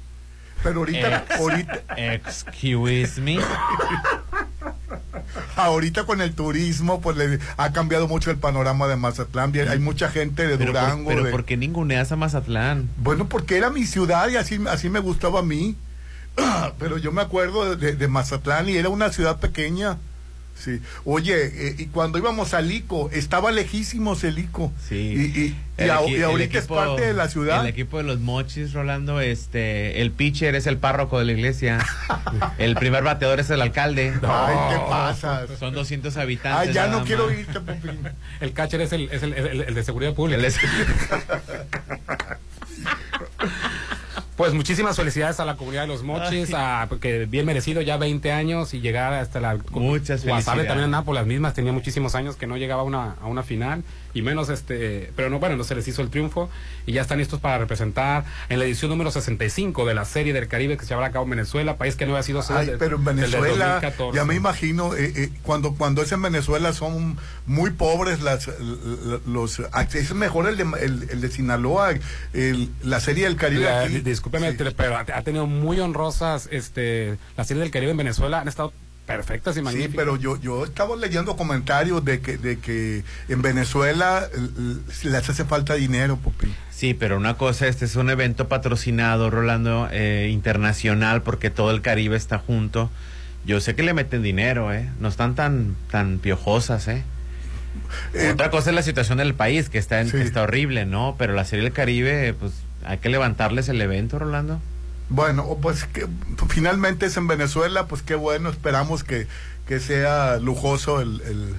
Pero ahorita, Ex- ahorita, Excuse me. ahorita con el turismo, pues le ha cambiado mucho el panorama de Mazatlán. Hay mucha gente de Pero, por, Durango. pero de- ¿por qué ninguneas a Mazatlán? Bueno, porque era mi ciudad y así, así me gustaba a mí. Pero yo me acuerdo de, de Mazatlán y era una ciudad pequeña. Sí. Oye, eh, y cuando íbamos al ICO, estaba lejísimos el ICO. Sí. Y, y- y El a- equi- y el ahorita es parte de la ciudad. El equipo de los mochis, Rolando, este, el pitcher es el párroco de la iglesia. el primer bateador es el alcalde. Ay, ¿qué pasa? Son 200 habitantes. Ay, ya no quiero irte. El catcher es el, es el, el- el de seguridad pública. Pues muchísimas felicidades a la comunidad de los mochis, a, porque bien merecido ya 20 años y llegar hasta la... Muchas Guasave felicidades. también andaba por las mismas, tenía muchísimos años que no llegaba a una, a una final y menos este, pero no, bueno, no se les hizo el triunfo y ya están listos para representar en la edición número 65 de la Serie del Caribe que se llevará a cabo en Venezuela, país que no había sido Ay, pero en Venezuela, 2014. ya me imagino, eh, eh, cuando, cuando es en Venezuela son muy pobres las, los... Es mejor el de, el, el de Sinaloa, el- la serie del Caribe La- aquí. di- discúlpeme, pero ha, ha tenido muy honrosas este, la Serie del Caribe en Venezuela, han estado perfectas y Sí, magníficas. pero yo, yo estaba leyendo comentarios de que, de que en Venezuela l- l- les hace falta dinero, Popi. Sí, pero una cosa, este es un evento patrocinado, Rolando, eh, internacional, porque todo el Caribe está junto. Yo sé que le meten dinero, ¿eh? No están tan, tan piojosas, ¿eh? Eh, Otra cosa es la situación del país, que está, en- Sí. que está horrible, ¿no? Pero la Serie del Caribe, pues hay que levantarles el evento, Rolando. Bueno, pues que finalmente es en Venezuela, pues qué bueno, esperamos que, que sea lujoso el, el-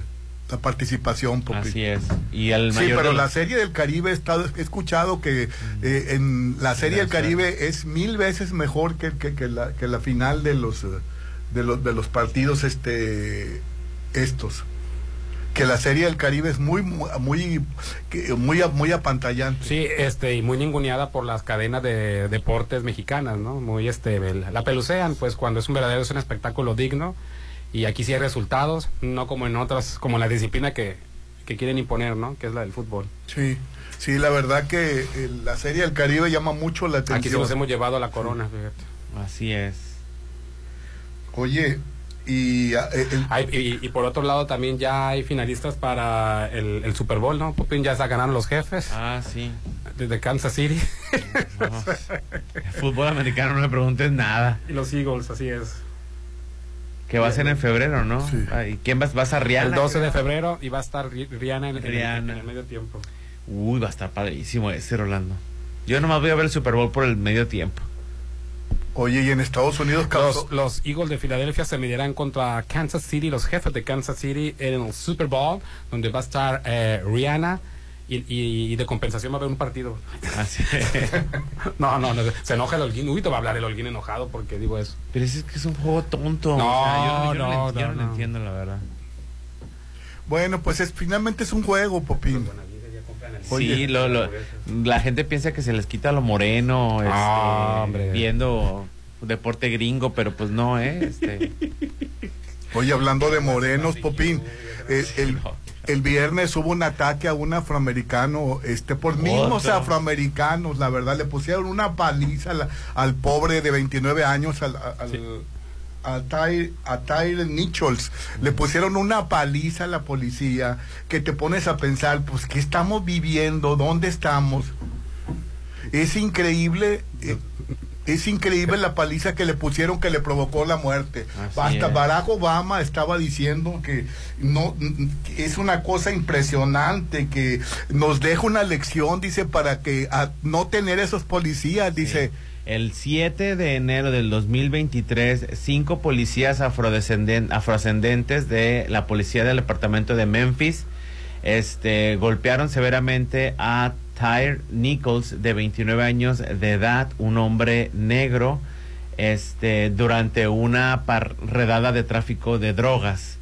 la participación. Así es. Y el Sí, pero de la serie del Caribe he, estado- he escuchado que eh, en la serie del Caribe es mil veces mejor que, que, que la, que la final de los eh, de los de los partidos este estos que la serie del Caribe es muy muy muy muy, apantallante Sí, este, y muy ninguneada por las cadenas de deportes mexicanas, ¿no? Muy, este, la pelucean, pues, cuando es un verdadero, es un espectáculo digno, y aquí sí hay resultados, no como en otras, como la disciplina que, que quieren imponer, ¿no? Que es la del fútbol. sí sí la verdad que eh, la serie del Caribe llama mucho la atención Aquí sí nos hemos llevado a la corona, fíjate. Así es. oye y ah, eh, Hay- y, y por otro lado también ya hay finalistas para el, el Super Bowl, ¿no? Popín ya se ganaron los jefes Ah, sí. desde Kansas City No. Fútbol americano, no me preguntes nada. y los Eagles, así es. Que va a ser en febrero, ¿no? Sí. Ah, ¿Y quién vas, vas a Rihanna? el 12 de febrero y va a estar Ri- Rihanna en, en el- Rihanna. en el medio tiempo. Uy, va a estar padrísimo ese, Rolando. Yo nomás voy a ver el Super Bowl por el medio tiempo. Oye, y en Estados Unidos causó- Los, los Eagles de Filadelfia se medirán contra Kansas City, los jefes de Kansas City en el Super Bowl, donde va a estar eh, Rihanna y, y- y de compensación va a haber un partido. Así. no, no, no, se enoja el Holguín. Uy, te va a hablar el Holguín enojado porque digo eso. Pero es que es un juego tonto. No, O sea, yo, yo no, no, le- yo no, no le no. entiendo, la verdad. Bueno, pues es, finalmente es un juego, Popín. Sí, lo, lo- la gente piensa que se les quita lo moreno, este, Ah, hombre. viendo deporte gringo, pero pues no, ¿eh? Este, Oye, hablando de morenos, Popín, eh, el, el viernes hubo un ataque a un afroamericano, este, por mismos Otro. afroamericanos, la verdad, le pusieron una paliza al, al pobre de 29 años, al, al- a Tyre, a Tyre Nichols, le pusieron una paliza a la policía, que te pones a pensar, pues, ¿qué estamos viviendo? ¿Dónde estamos? Es increíble, eh, es increíble la paliza que le pusieron que le provocó la muerte. Así Hasta es. Barack Obama estaba diciendo que no que es una cosa impresionante que nos deja una lección, dice, para que a no tener esos policías, dice. el 7 de enero del 2023, cinco policías afrodescenden- afrodescendentes de la policía del departamento de Memphis este, golpearon severamente a Tyre Nichols, de 29 años de edad, un hombre negro, este, durante una redada de tráfico de drogas,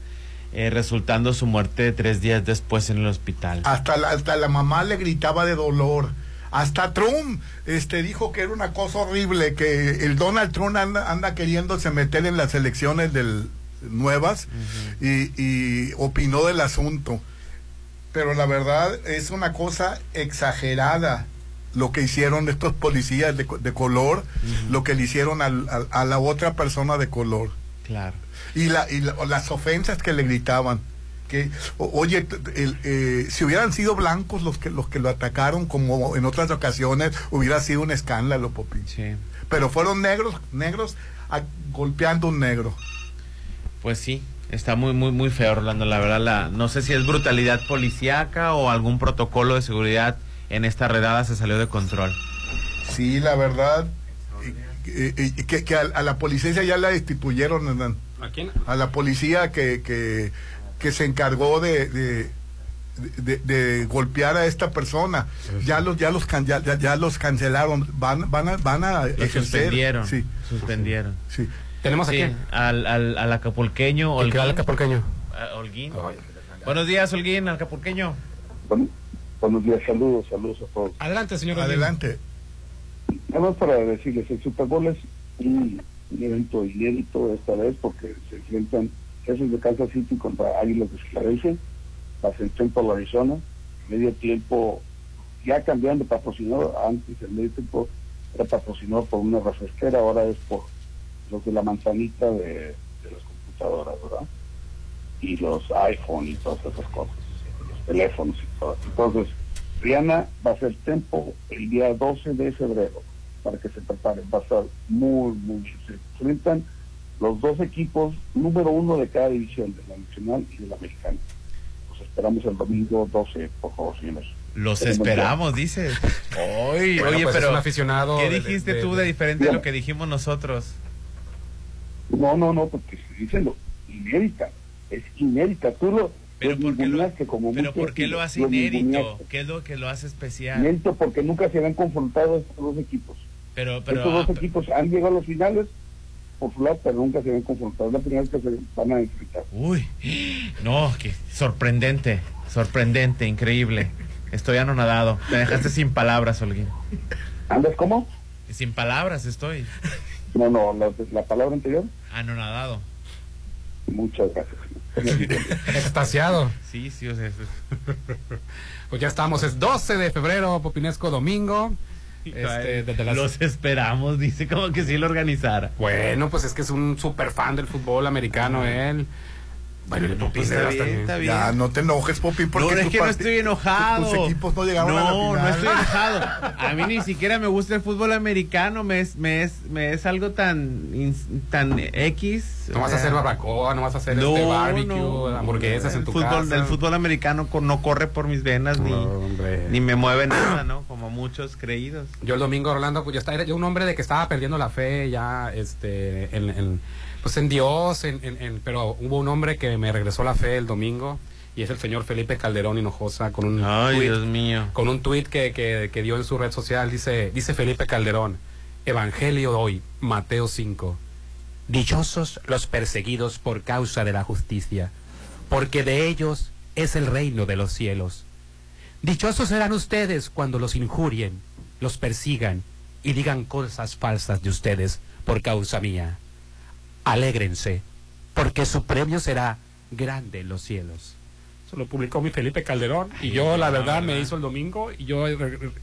eh, resultando su muerte tres días después en el hospital. Hasta la, hasta la mamá le gritaba de dolor. Hasta Trump este, dijo que era una cosa horrible, que el Donald Trump anda, anda queriéndose meter en las elecciones del, nuevas y, y opinó del asunto. Pero la verdad es una cosa exagerada lo que hicieron estos policías de, de color, lo que le hicieron al- al- a la otra persona de color. Claro. Y, la, y la- las ofensas que le gritaban. Que, o- oye, el, eh, si hubieran sido blancos los que, los que lo atacaron, como en otras ocasiones, hubiera sido un escándalo, Popín. Pero fueron negros, negros a- golpeando un negro. Pues sí, está muy, muy, muy feo, Orlando. La verdad, la, no sé si es brutalidad policíaca o algún protocolo de seguridad en esta redada se salió de control. Sí, la verdad, eh, eh, que, que a, a la policía ya la destituyeron, Hernán. ¿A quién? A la policía que, que, que se encargó de, de, de- de golpear a esta persona. Ya los, ya los, can- ya, ya- ya los cancelaron. Van, van a, van a Lo ejercer. suspendieron. Sí. Suspendieron. Sí. ¿Tenemos a Sí, quién? Al, al, al acapulqueño. ¿Y qué Holguín. al acapulqueño? Ah, Holguín. Buenos días, Holguín, acapulqueño. Buenos días, saludos, saludos a todos. Adelante, señor. Adelante. Nada más para decirles, el Super Bowl es un, evento inédito esta vez porque se enfrentan jefes de Kansas City contra Águilas de Filadelfia, va a ser en Temple, Arizona, medio tiempo, ya cambiando de patrocinador, antes el medio tiempo era patrocinado por una refresquera, ahora es por los de la manzanita de, de las computadoras, ¿verdad? Y los iPhone y todas esas cosas, los teléfonos y todo. Entonces, Rihanna va a ser tempo el día 12 de febrero para que se preparen. Va a estar muy, muy bien. Se enfrentan los dos equipos número uno de cada división, de la nacional y de la americana. Los esperamos el domingo 12, por favor, señores. Los esperamos, dice. Oye, Bueno, oye, pues es pero un aficionado ¿qué de- dijiste de- tú de- de diferente a lo que dijimos nosotros? No, no, no, porque estoy diciendo inédita. Es inédita. Tú lo, Pero lo ¿por qué lo, como pero ¿por qué lo hace lo inédito? ¿Qué es lo que lo hace especial? Inédito porque nunca se habían confrontado estos dos equipos. Pero, pero, Estos ah, dos equipos han llegado a los finales por su lado, pero nunca se habían confrontado. Es la primera vez que se van a enfrentar. Uy, no, que sorprendente, sorprendente, increíble. Estoy anonadado. Me dejaste sin palabras, Holguín. ¿Andas cómo? Sin palabras estoy. No, no, la, la palabra anterior. Anonadado. Muchas gracias. Extasiado. Sí, sí, o sea, es- Pues ya estamos, es 12 de febrero, Popinesco domingo. Este, desde las- Los esperamos, dice como que sí lo organizara. Bueno, pues es que es un super fan del fútbol americano él. El Popín pues de está veras bien, también. está bien. Ya, no te enojes, Popi, porque No, es que no estoy enojado. Tus equipos no llegaron a la No, final. no estoy enojado. A mí ni siquiera me gusta el fútbol americano. Me es, me es, me es algo tan, tan X. No vas a hacer barbacoa, no vas a hacer No, este barbecue, no. hamburguesas en tu fútbol, casa. El fútbol americano no corre por mis venas ni, ni me mueve nada, ¿no? Como muchos creídos. Yo el domingo, Rolando, pues yo estaba, era yo un hombre de que estaba perdiendo la fe ya, este, en, en- pues en Dios, en, en- en- pero hubo un hombre que me regresó la fe el domingo y es el señor Felipe Calderón Hinojosa con un Ay, tuit- Dios mío. con un tuit que, que, que dio en su red social, dice, dice Felipe Calderón, Evangelio de hoy, Mateo 5. Dichosos los perseguidos por causa de la justicia, porque de ellos es el reino de los cielos. Dichosos serán ustedes cuando los injurien, los persigan y digan cosas falsas de ustedes por causa mía. Alégrense, porque su premio será grande en los cielos. Eso lo publicó mi Felipe Calderón y yo la verdad me hizo el domingo y yo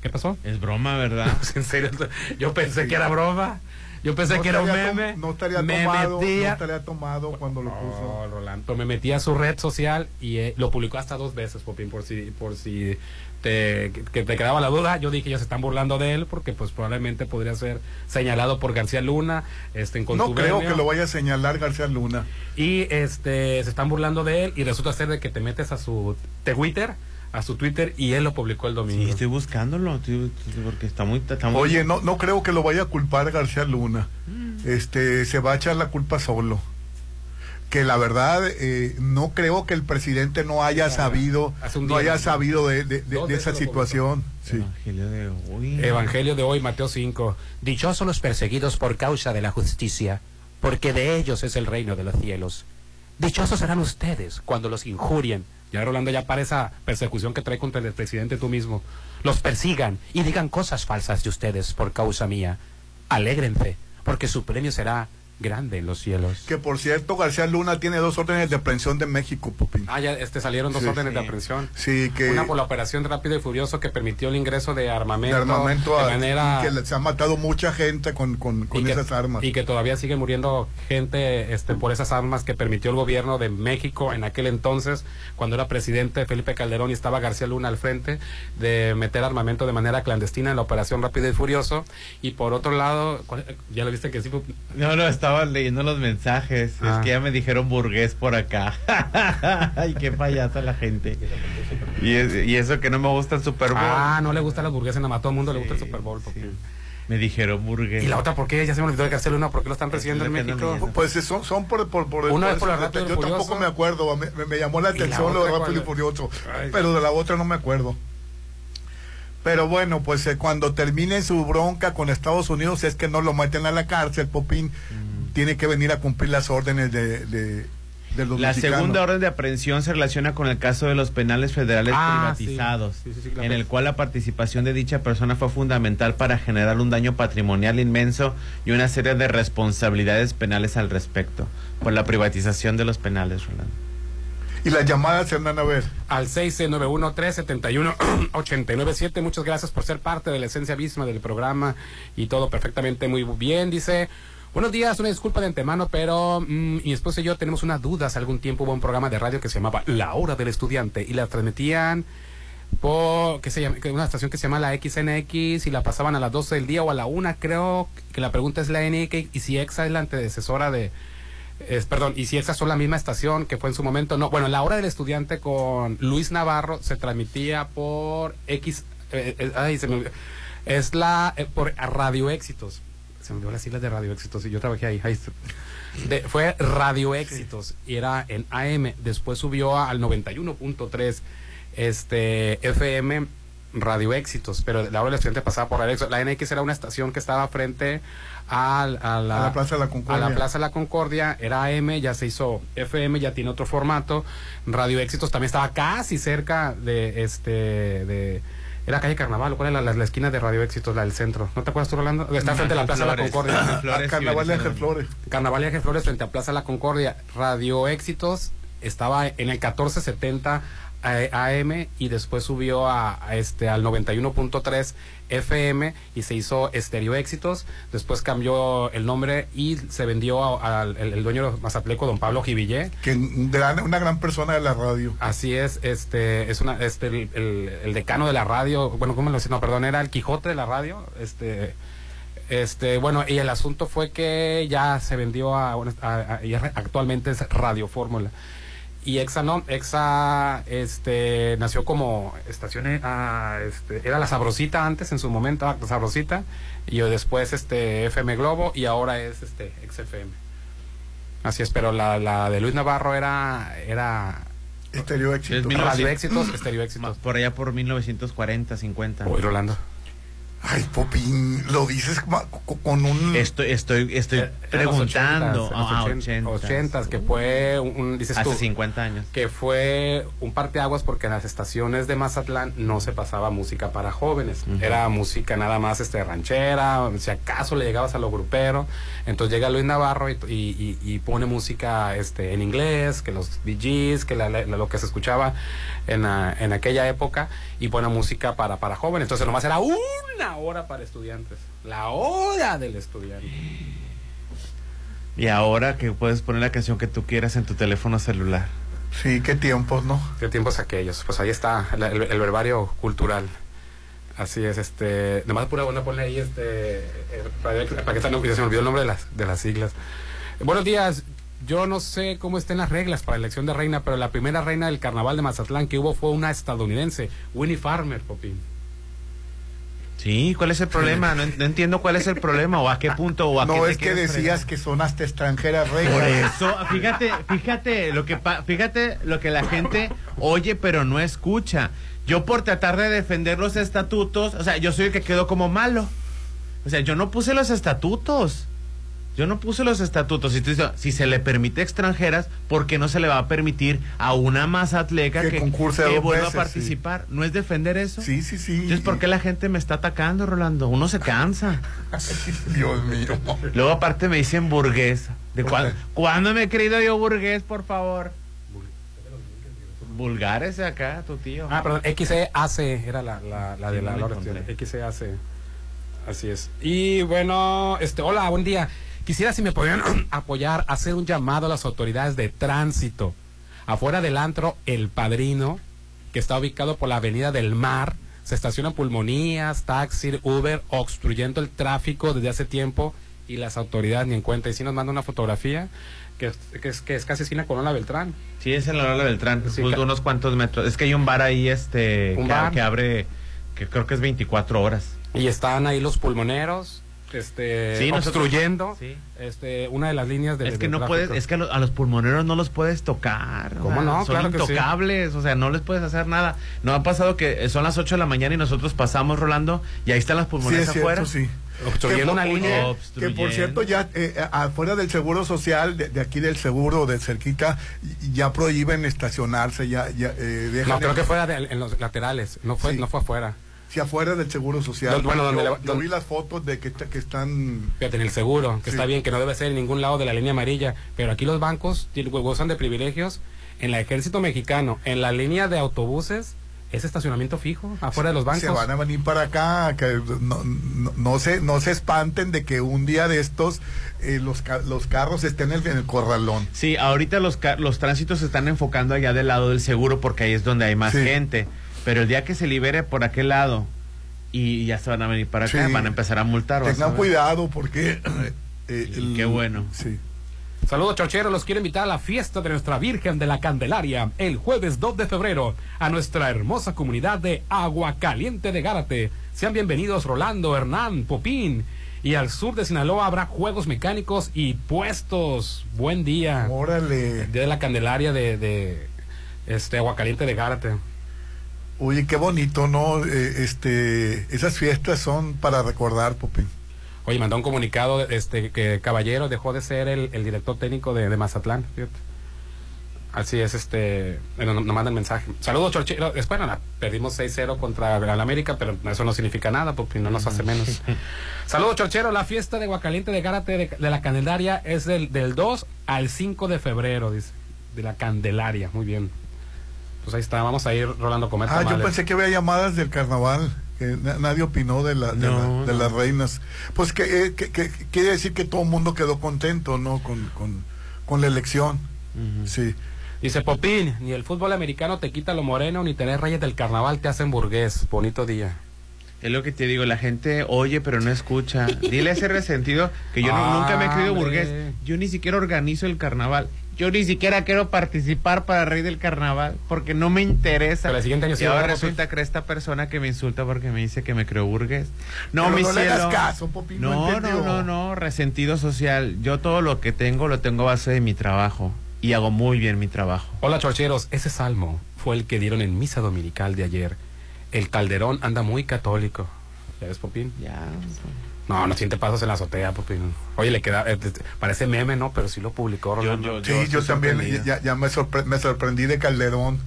¿qué pasó? Es broma, ¿verdad? en serio, yo pensé que era broma. Yo pensé No que era un tom- meme. No estaría me tomado, metía- no estaría tomado cuando lo puso. no, Rolando, me metí a su red social y eh, lo publicó hasta dos veces, Popín, por si, por si te, que te quedaba la duda. Yo dije, ya se están burlando de él porque pues probablemente podría ser señalado por García Luna, este, en No creo que lo vaya a señalar García Luna. Y este, se están burlando de él y resulta ser de que te metes a su Twitter, a su Twitter y él lo publicó el domingo. Sí, estoy buscándolo, estoy- porque está muy... Está muy- Oye, no, no creo que lo vaya a culpar García Luna. Mm. Este, se va a echar la culpa solo. Que la verdad, eh, no creo que el presidente no haya sabido, no haya sabido de, de- esa situación. Sí. Evangelio de hoy. Evangelio de hoy, Mateo 5. Dichosos los perseguidos por causa de la justicia, porque de ellos es el reino de los cielos. Dichosos serán ustedes cuando los injurien. Ya Rolando ya para esa persecución que trae contra el presidente tú mismo. Los persigan y digan cosas falsas de ustedes por causa mía. Alégrense, porque su premio será grande en los cielos. Que por cierto, García Luna tiene dos órdenes de aprehensión de México, Popín. Ah, ya este, salieron dos Sí, órdenes de aprehensión. Sí, que Una por la operación Rápido y Furioso que permitió el ingreso de de armamento, armamento de a- manera y que se ha matado mucha gente con, con, con que, esas armas. y que todavía sigue muriendo gente este, por esas armas que permitió el gobierno de México en aquel entonces, cuando era presidente Felipe Calderón y estaba García Luna al frente, de meter armamento de manera clandestina en la operación Rápido y Furioso. Y por otro lado, ¿cuál- ya lo viste que sí No, no, estaba leyendo los mensajes. Ah. Es que ya me dijeron burgués por acá. Ay, qué payasa la gente. Y, es- y eso que no me gusta el Super Bowl. Ah, no le gusta la hamburguesa, nada más a todo el mundo le gusta el Super Bowl. porque- Me dijeron burgués. Y la otra, ¿por qué? Ya se me olvidó de García Luna, ¿por qué lo están recibiendo en que no México? Pues son, son por, por, por Una por es por la Yo tampoco me acuerdo, me, llamó la ¿Y la atención lo de Rápido y? Furioso, Ay. pero de la otra no me acuerdo. Pero bueno, pues eh, cuando termine su bronca con Estados Unidos es que no lo meten a la cárcel, Popín Mm. Tiene que venir a cumplir las órdenes de, de, de los La mexicanos. segunda orden de aprehensión se relaciona con el caso de los penales federales Ah, privatizados, sí. Sí, sí, sí, la en el cual la participación de dicha persona fue fundamental para generar un daño patrimonial inmenso y una serie de responsabilidades penales al respecto, por la privatización de los penales, Rolando. Y las llamadas se andan a ver. al 691-371-897. Muchas gracias por ser parte de la esencia misma del programa y todo perfectamente muy bien. Dice, buenos días, una disculpa de antemano, pero mm, mi esposa y yo tenemos una duda. Hace algún tiempo hubo un programa de radio que se llamaba La Hora del Estudiante y la transmitían por que se llama, una estación que se llama la XNX y la pasaban a las 12 del día o a la 1, creo que la pregunta es la NX y si EXA es la antecesora de es, perdón, y si EXA son la misma estación que fue en su momento, no, bueno, la hora del estudiante con Luis Navarro se transmitía por X, eh, eh, ay, se me es la, eh, por Radio Éxitos, se me olvidó las siglas de Radio Éxitos y yo trabajé ahí, ahí está. De- fue Radio Éxitos y era en AM, después subió a- al 91.3 este FM Radio Éxitos, pero la hora del estudiante pasaba por Radio. La NX era una estación que estaba frente al- a, la, A la Plaza de la Concordia. a la Plaza de la Concordia, era AM, ya se hizo FM, ya tiene otro formato. Radio Éxitos también estaba casi cerca de este de era calle Carnaval, ¿cuál era la, la- la esquina de Radio Éxitos, la del centro? ¿No te acuerdas tú, Rolando? Está frente a la Plaza de la. Concordia. Flores, Carnaval de Ángel Flores. Carnaval y Ángel Flores frente a Plaza La Concordia. Radio Éxitos estaba en el 1470 eh, AM y después subió a, a este al 91.3 FM y se hizo Estéreo Éxitos. Después cambió el nombre y se vendió al el, el dueño de Mazatleco, don Pablo Givillé. Que gran- una gran persona de la radio. Así es, este es una este el, el- el decano de la radio, bueno, ¿cómo lo decía? No, perdón, era el Quijote de la radio, este este, bueno, y el asunto fue que ya se vendió a, a- a- actualmente es Radio Fórmula. Y Exa no, Exa este nació como estación ah, este, era la Sabrosita antes en su momento, la Sabrosita y después este FM Globo y ahora es este XFM. Así es, pero la, la de Luis Navarro era era Estereo éxito. Radio éxitos, estereo éxitos. Por allá por 1940, 50. Uy, Rolando. Ay, Popín, lo dices con un... Estoy, estoy, estoy los preguntando. 80s, Ah, los 80s, 80s, que fue un, dices Hace tú, 50 años. que fue un parteaguas porque en las estaciones de Mazatlán no se pasaba música para jóvenes, era música nada más este ranchera, si acaso le llegabas a lo grupero, entonces llega Luis Navarro y, y- y- y pone música este en inglés, que los DJs, que la- la- lo que se escuchaba en, en aquella época y pone música para, para jóvenes, entonces nomás era una hora para estudiantes, la hora del estudiante. Y ahora que puedes poner la canción que tú quieras en tu teléfono celular. Sí, qué tiempos, ¿no? ¿Qué tiempos aquellos? Pues ahí está el, el- el verbario cultural. Así es, este. Nomás pura buena pone ahí este. eh, para, para que está- no, se me olvidó el nombre de las, de las siglas. Buenos días. Yo no sé cómo estén las reglas para elección de reina, pero la primera reina del carnaval de Mazatlán que hubo fue una estadounidense, Winnie Farmer, Popín. Sí, ¿cuál es el problema? No, en- no entiendo cuál es el problema o a qué punto o a qué No es que decías que son hasta extranjeras Por eso, fíjate, fíjate lo que pa- fíjate lo que la gente oye pero no escucha. Yo por tratar de defender los estatutos, o sea, yo soy el que quedó como malo. O sea, yo no puse los estatutos. Yo no puse los estatutos. Si, si se le permite extranjeras, ¿por qué no se le va a permitir a una mazatleca Que que, concurse que dos vuelva veces, a participar? ¿No es defender eso? Sí, sí, sí. Entonces, ¿por qué la gente me está atacando, Rolando? Uno se cansa. Dios mío. Luego aparte me dicen burgués. ¿De cuán- ¿Cuándo me he creído yo burgués, por favor? Vulgar ese acá, tu tío. Ah, perdón, XEAC era la, la, la de Sí, la la encontré. XEAC. Así es. Y bueno, este, hola, buen día. Quisiera si me podrían apoyar, hacer un llamado a las autoridades de tránsito. Afuera del antro El Padrino, que está ubicado por la Avenida del Mar, se estacionan pulmonías, taxi, Uber, obstruyendo el tráfico desde hace tiempo y las autoridades ni en cuenta. Y si nos manda una fotografía, que, es- que es, que es casi esquina con la Beltrán. Sí, es en la Lola Beltrán, Sí, justo unos cuantos metros. Es que hay un bar ahí, este, Un que, bar. que abre, que creo que es 24 horas. Y están ahí los pulmoneros, este, Sí, nosotros- obstruyendo, sí. este, una de las líneas de es que no tráfico. puedes, es que a, lo- a los pulmoneros no los puedes tocar. o ¿Cómo sea, no? Son Claro que sí. intocables, o sea, no les puedes hacer nada. No ha pasado que eh, son las 8 de la mañana y nosotros pasamos rolando y ahí están las Sí, pulmoneras es cierto, afuera. sí. Obstruyendo Que, una línea. Que por cierto, ya eh, afuera del seguro social, de, de aquí del seguro, de cerquita, ya prohíben estacionarse, ya, ya eh, dejan. No, creo que fuera de- en los laterales, no fue, Sí. no fue afuera. Sí, afuera del seguro social. No, bueno, donde yo, le- yo vi las fotos de que, que están. Fíjate, en el seguro, que Sí. está bien, que no debe ser en ningún lado de la línea amarilla, pero aquí los bancos tienen- gozan de privilegios. En el ejército mexicano, en la línea de autobuses, es estacionamiento fijo, afuera de los bancos. Se van a venir para acá, que no, no, no se, no se espanten de que un día de estos eh, los, ca- los carros estén en el, en el corralón. Sí, ahorita los, ca- los tránsitos se están enfocando allá del lado del seguro porque ahí es donde hay más Sí. gente. Pero el día que se libere por aquel lado y ya se van a venir para acá, Sí. van a empezar a multar. Tengan cuidado porque. eh, el- Qué bueno. Sí. Saludos, chorcheros. Los quiero invitar a la fiesta de nuestra Virgen de la Candelaria el jueves 2 de febrero a nuestra hermosa comunidad de Agua Caliente de Gárate. Sean bienvenidos Rolando, Hernán, Popín. Y al sur de Sinaloa habrá juegos mecánicos y puestos. Buen día. Órale. Día de la Candelaria de, de este Agua Caliente de Gárate. Oye, qué bonito, ¿no? Eh, este, esas fiestas son para recordar, Popín. Oye, mandó un comunicado este que Caballero dejó de ser el, el director técnico de, de Mazatlán. fíjate. Así es, este, nos, nos mandan mensaje. Saludos, Chorchero. Bueno, perdimos 6-0 contra el América, pero eso no significa nada, porque no nos hace menos. Saludos, Chorchero. La fiesta de Guacaliente de Gárate de, de la Candelaria es del, del 2 al 5 de febrero, dice. De la Candelaria, muy bien. Pues ahí está, vamos a ir rolando comer Ah, yo pensé que había llamadas del carnaval. Que na- nadie opinó de, la, de, No, la- de no. las reinas. Pues que, eh, que- que- quiere decir que todo el mundo quedó contento, ¿no? Con, con, con la elección. Sí. Dice Popín, ni el fútbol americano te quita lo moreno, ni tener reyes del carnaval te hacen burgués. Bonito día. Es lo que te digo, la gente oye pero no escucha. Dile a ese resentido que yo no- nunca me he creído burgués. Yo ni siquiera organizo el carnaval. Yo ni siquiera quiero participar para Rey del Carnaval porque no me interesa. Pero el siguiente año y ahora resulta que esta persona que me insulta porque me dice que me creo burgués. No, Pero mi no le hagas cielo. caso, Popi, no no, no, no, no, resentido social. Yo todo lo que tengo lo tengo a base de mi trabajo y hago muy bien mi trabajo. Hola, chorcheros. Ese salmo fue el que dieron en misa dominical de ayer. El Calderón anda muy católico. ¿Ya ves, Popín? Ya. No, no siente pasos en la azotea, Popín. Oye, le queda. eh, parece meme, ¿no? Pero sí lo publicó, Rolando. sí, yo, también ya, ya me, sorpre- me sorprendí de Calderón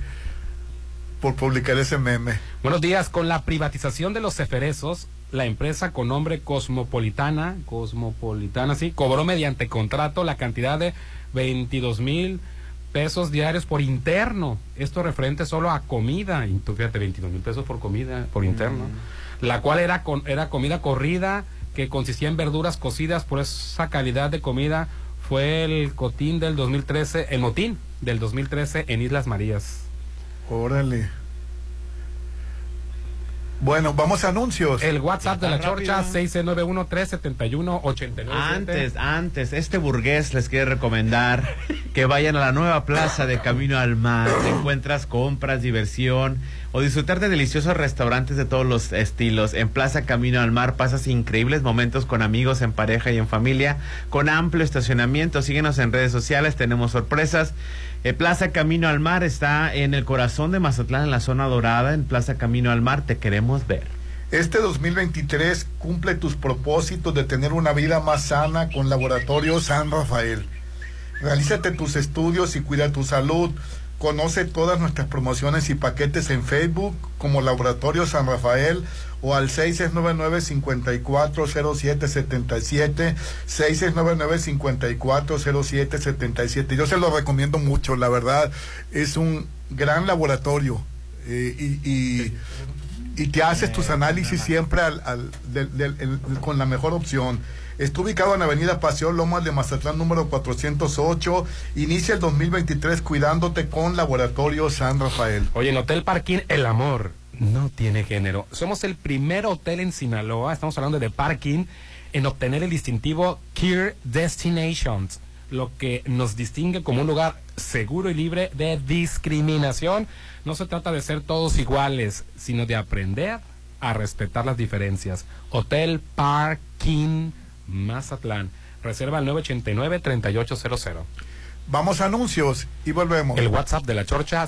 por publicar ese meme. Buenos días. Con la privatización de los ceferezos, la empresa con nombre Cosmopolitana, Cosmopolitana, sí, cobró mediante contrato la cantidad de 22 mil pesos diarios por interno. Esto referente solo a comida. Y tú fíjate, 22 mil pesos por comida, por interno. La cual era, con, era comida corrida que consistía en verduras cocidas. Por esa calidad de comida fue el cotín del 2013, el motín del 2013 en Islas Marías. Órale. Bueno, vamos a anuncios. El WhatsApp de la Chorcha, rápido. 691-371-89. Antes, antes, este burgués les quiere recomendar que vayan a la nueva plaza de Camino al Mar. Te encuentras compras, diversión o disfrutar de deliciosos restaurantes de todos los estilos. En Plaza Camino al Mar pasas increíbles momentos con amigos, en pareja y en familia, con amplio estacionamiento. Síguenos en redes sociales, tenemos sorpresas. Eh, Plaza Camino al Mar está en el corazón de Mazatlán, en la zona dorada. En Plaza Camino al Mar te queremos ver. Este 2023 cumple tus propósitos de tener una vida más sana con Laboratorio San Rafael. Realízate tus estudios y cuida tu salud. Conoce todas nuestras promociones y paquetes en Facebook como Laboratorio San Rafael o al 6699-540777, 6699-540777. Yo se lo recomiendo mucho, la verdad, es un gran laboratorio eh, y, y- y te haces tus análisis siempre al- al- del- del- el- con la mejor opción. Está ubicado en Avenida Paseo Lomas de Mazatlán número 408. Inicia el 2023 cuidándote con Laboratorio San Rafael. Oye, en Hotel Parking El Amor no tiene género. Somos el primer hotel en Sinaloa, estamos hablando de parking, en obtener el distintivo Care Destinations, lo que nos distingue como un lugar seguro y libre de discriminación. No se trata de ser todos iguales, sino de aprender a respetar las diferencias. Hotel Parking Mazatlán. Reserva al 989-3800. Vamos a anuncios y volvemos. El WhatsApp de la Chorcha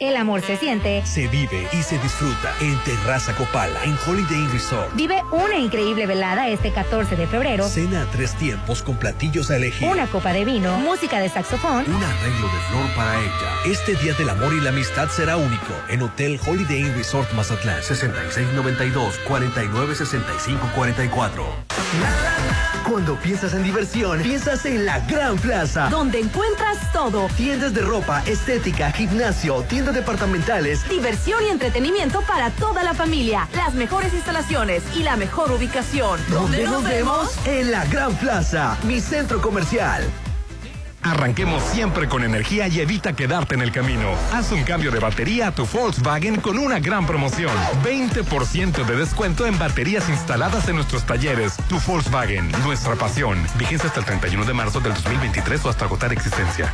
El amor se siente. Se vive y se disfruta en Terraza Copala, en Holiday Inn Resort. Vive una increíble velada este 14 de febrero. Cena a tres tiempos con platillos a elegir. Una copa de vino, música de saxofón. Un arreglo de flor para ella. Este Día del Amor y la Amistad será único en Hotel Holiday Inn Resort Mazatlán. 6692-496544. Cuando piensas en diversión, piensas en la Gran Plaza. Donde encuentras todo. Tiendas de ropa, estética, gimnasio, tiendas departamentales. Diversión y entretenimiento para toda la familia. Las mejores instalaciones y la mejor ubicación. ¿Dónde nos vemos? En la Gran Plaza, mi centro comercial. Arranquemos siempre con energía y evita quedarte en el camino. Haz un cambio de batería a tu Volkswagen con una gran promoción. 20% de descuento en baterías instaladas en nuestros talleres. Tu Volkswagen, nuestra pasión. Vigencia hasta el 31 de marzo del 2023 o hasta agotar existencia.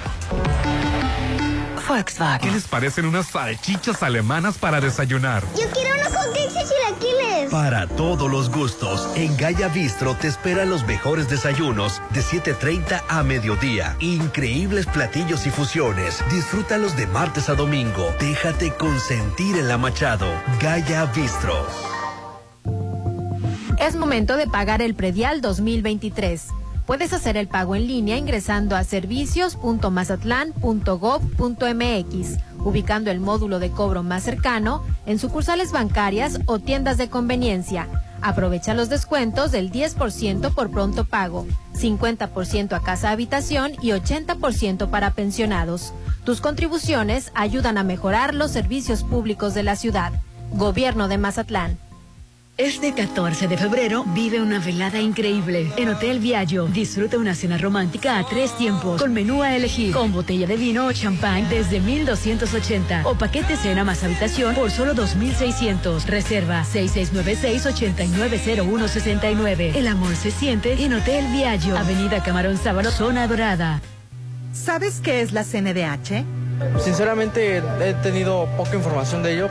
Volkswagen. ¿Qué les parecen unas salchichas alemanas para desayunar? Yo quiero unos hotcakes y chilaquiles. Para todos los gustos, en Gaya Bistro te esperan los mejores desayunos de 7.30 a mediodía. Increíbles platillos y fusiones. Disfrútalos de martes a domingo. Déjate consentir en la Machado. Gaya Es momento de pagar el predial 2023. Puedes hacer el pago en línea ingresando a servicios.mazatlán.gov.mx, ubicando el módulo de cobro más cercano en sucursales bancarias o tiendas de conveniencia. Aprovecha los descuentos del 10% por pronto pago, 50% a casa habitación y 80% para pensionados. Tus contribuciones ayudan a mejorar los servicios públicos de la ciudad. Gobierno de Mazatlán. Este 14 de febrero vive una velada increíble. En Hotel Viaggio disfruta una cena romántica a tres tiempos con menú a elegir, con botella de vino o champán desde 1280 o paquete cena más habitación por solo 2600. Reserva 6696-890169. El amor se siente en Hotel Viaggio, Avenida Camarón Sábalo, Zona Dorada. ¿Sabes qué es la CNDH? Sinceramente he tenido poca información de ello.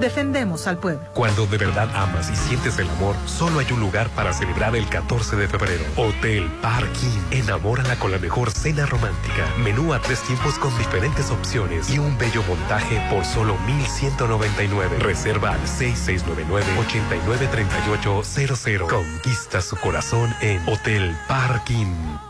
Defendemos al pueblo. Cuando de verdad amas y sientes el amor, solo hay un lugar para celebrar el 14 de febrero. Hotel Parking. Enamórala con la mejor cena romántica. Menú a tres tiempos con diferentes opciones y un bello montaje por solo 1199. Reserva al 6699-893800. Conquista su corazón en Hotel Parking.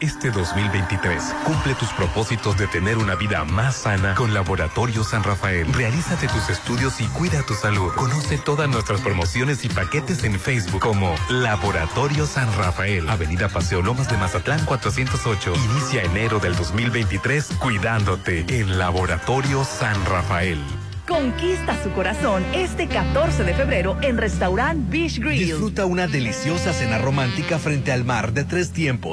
Este 2023 cumple tus propósitos de tener una vida más sana con Laboratorio San Rafael. Realízate tus estudios y cuida tu salud. Conoce todas nuestras promociones y paquetes en Facebook como Laboratorio San Rafael. Avenida Paseo Lomas de Mazatlán 408. Inicia enero del 2023 cuidándote en Laboratorio San Rafael. Conquista su corazón este 14 de febrero en Restaurant Beach Grill. Disfruta una deliciosa cena romántica frente al mar de tres tiempos.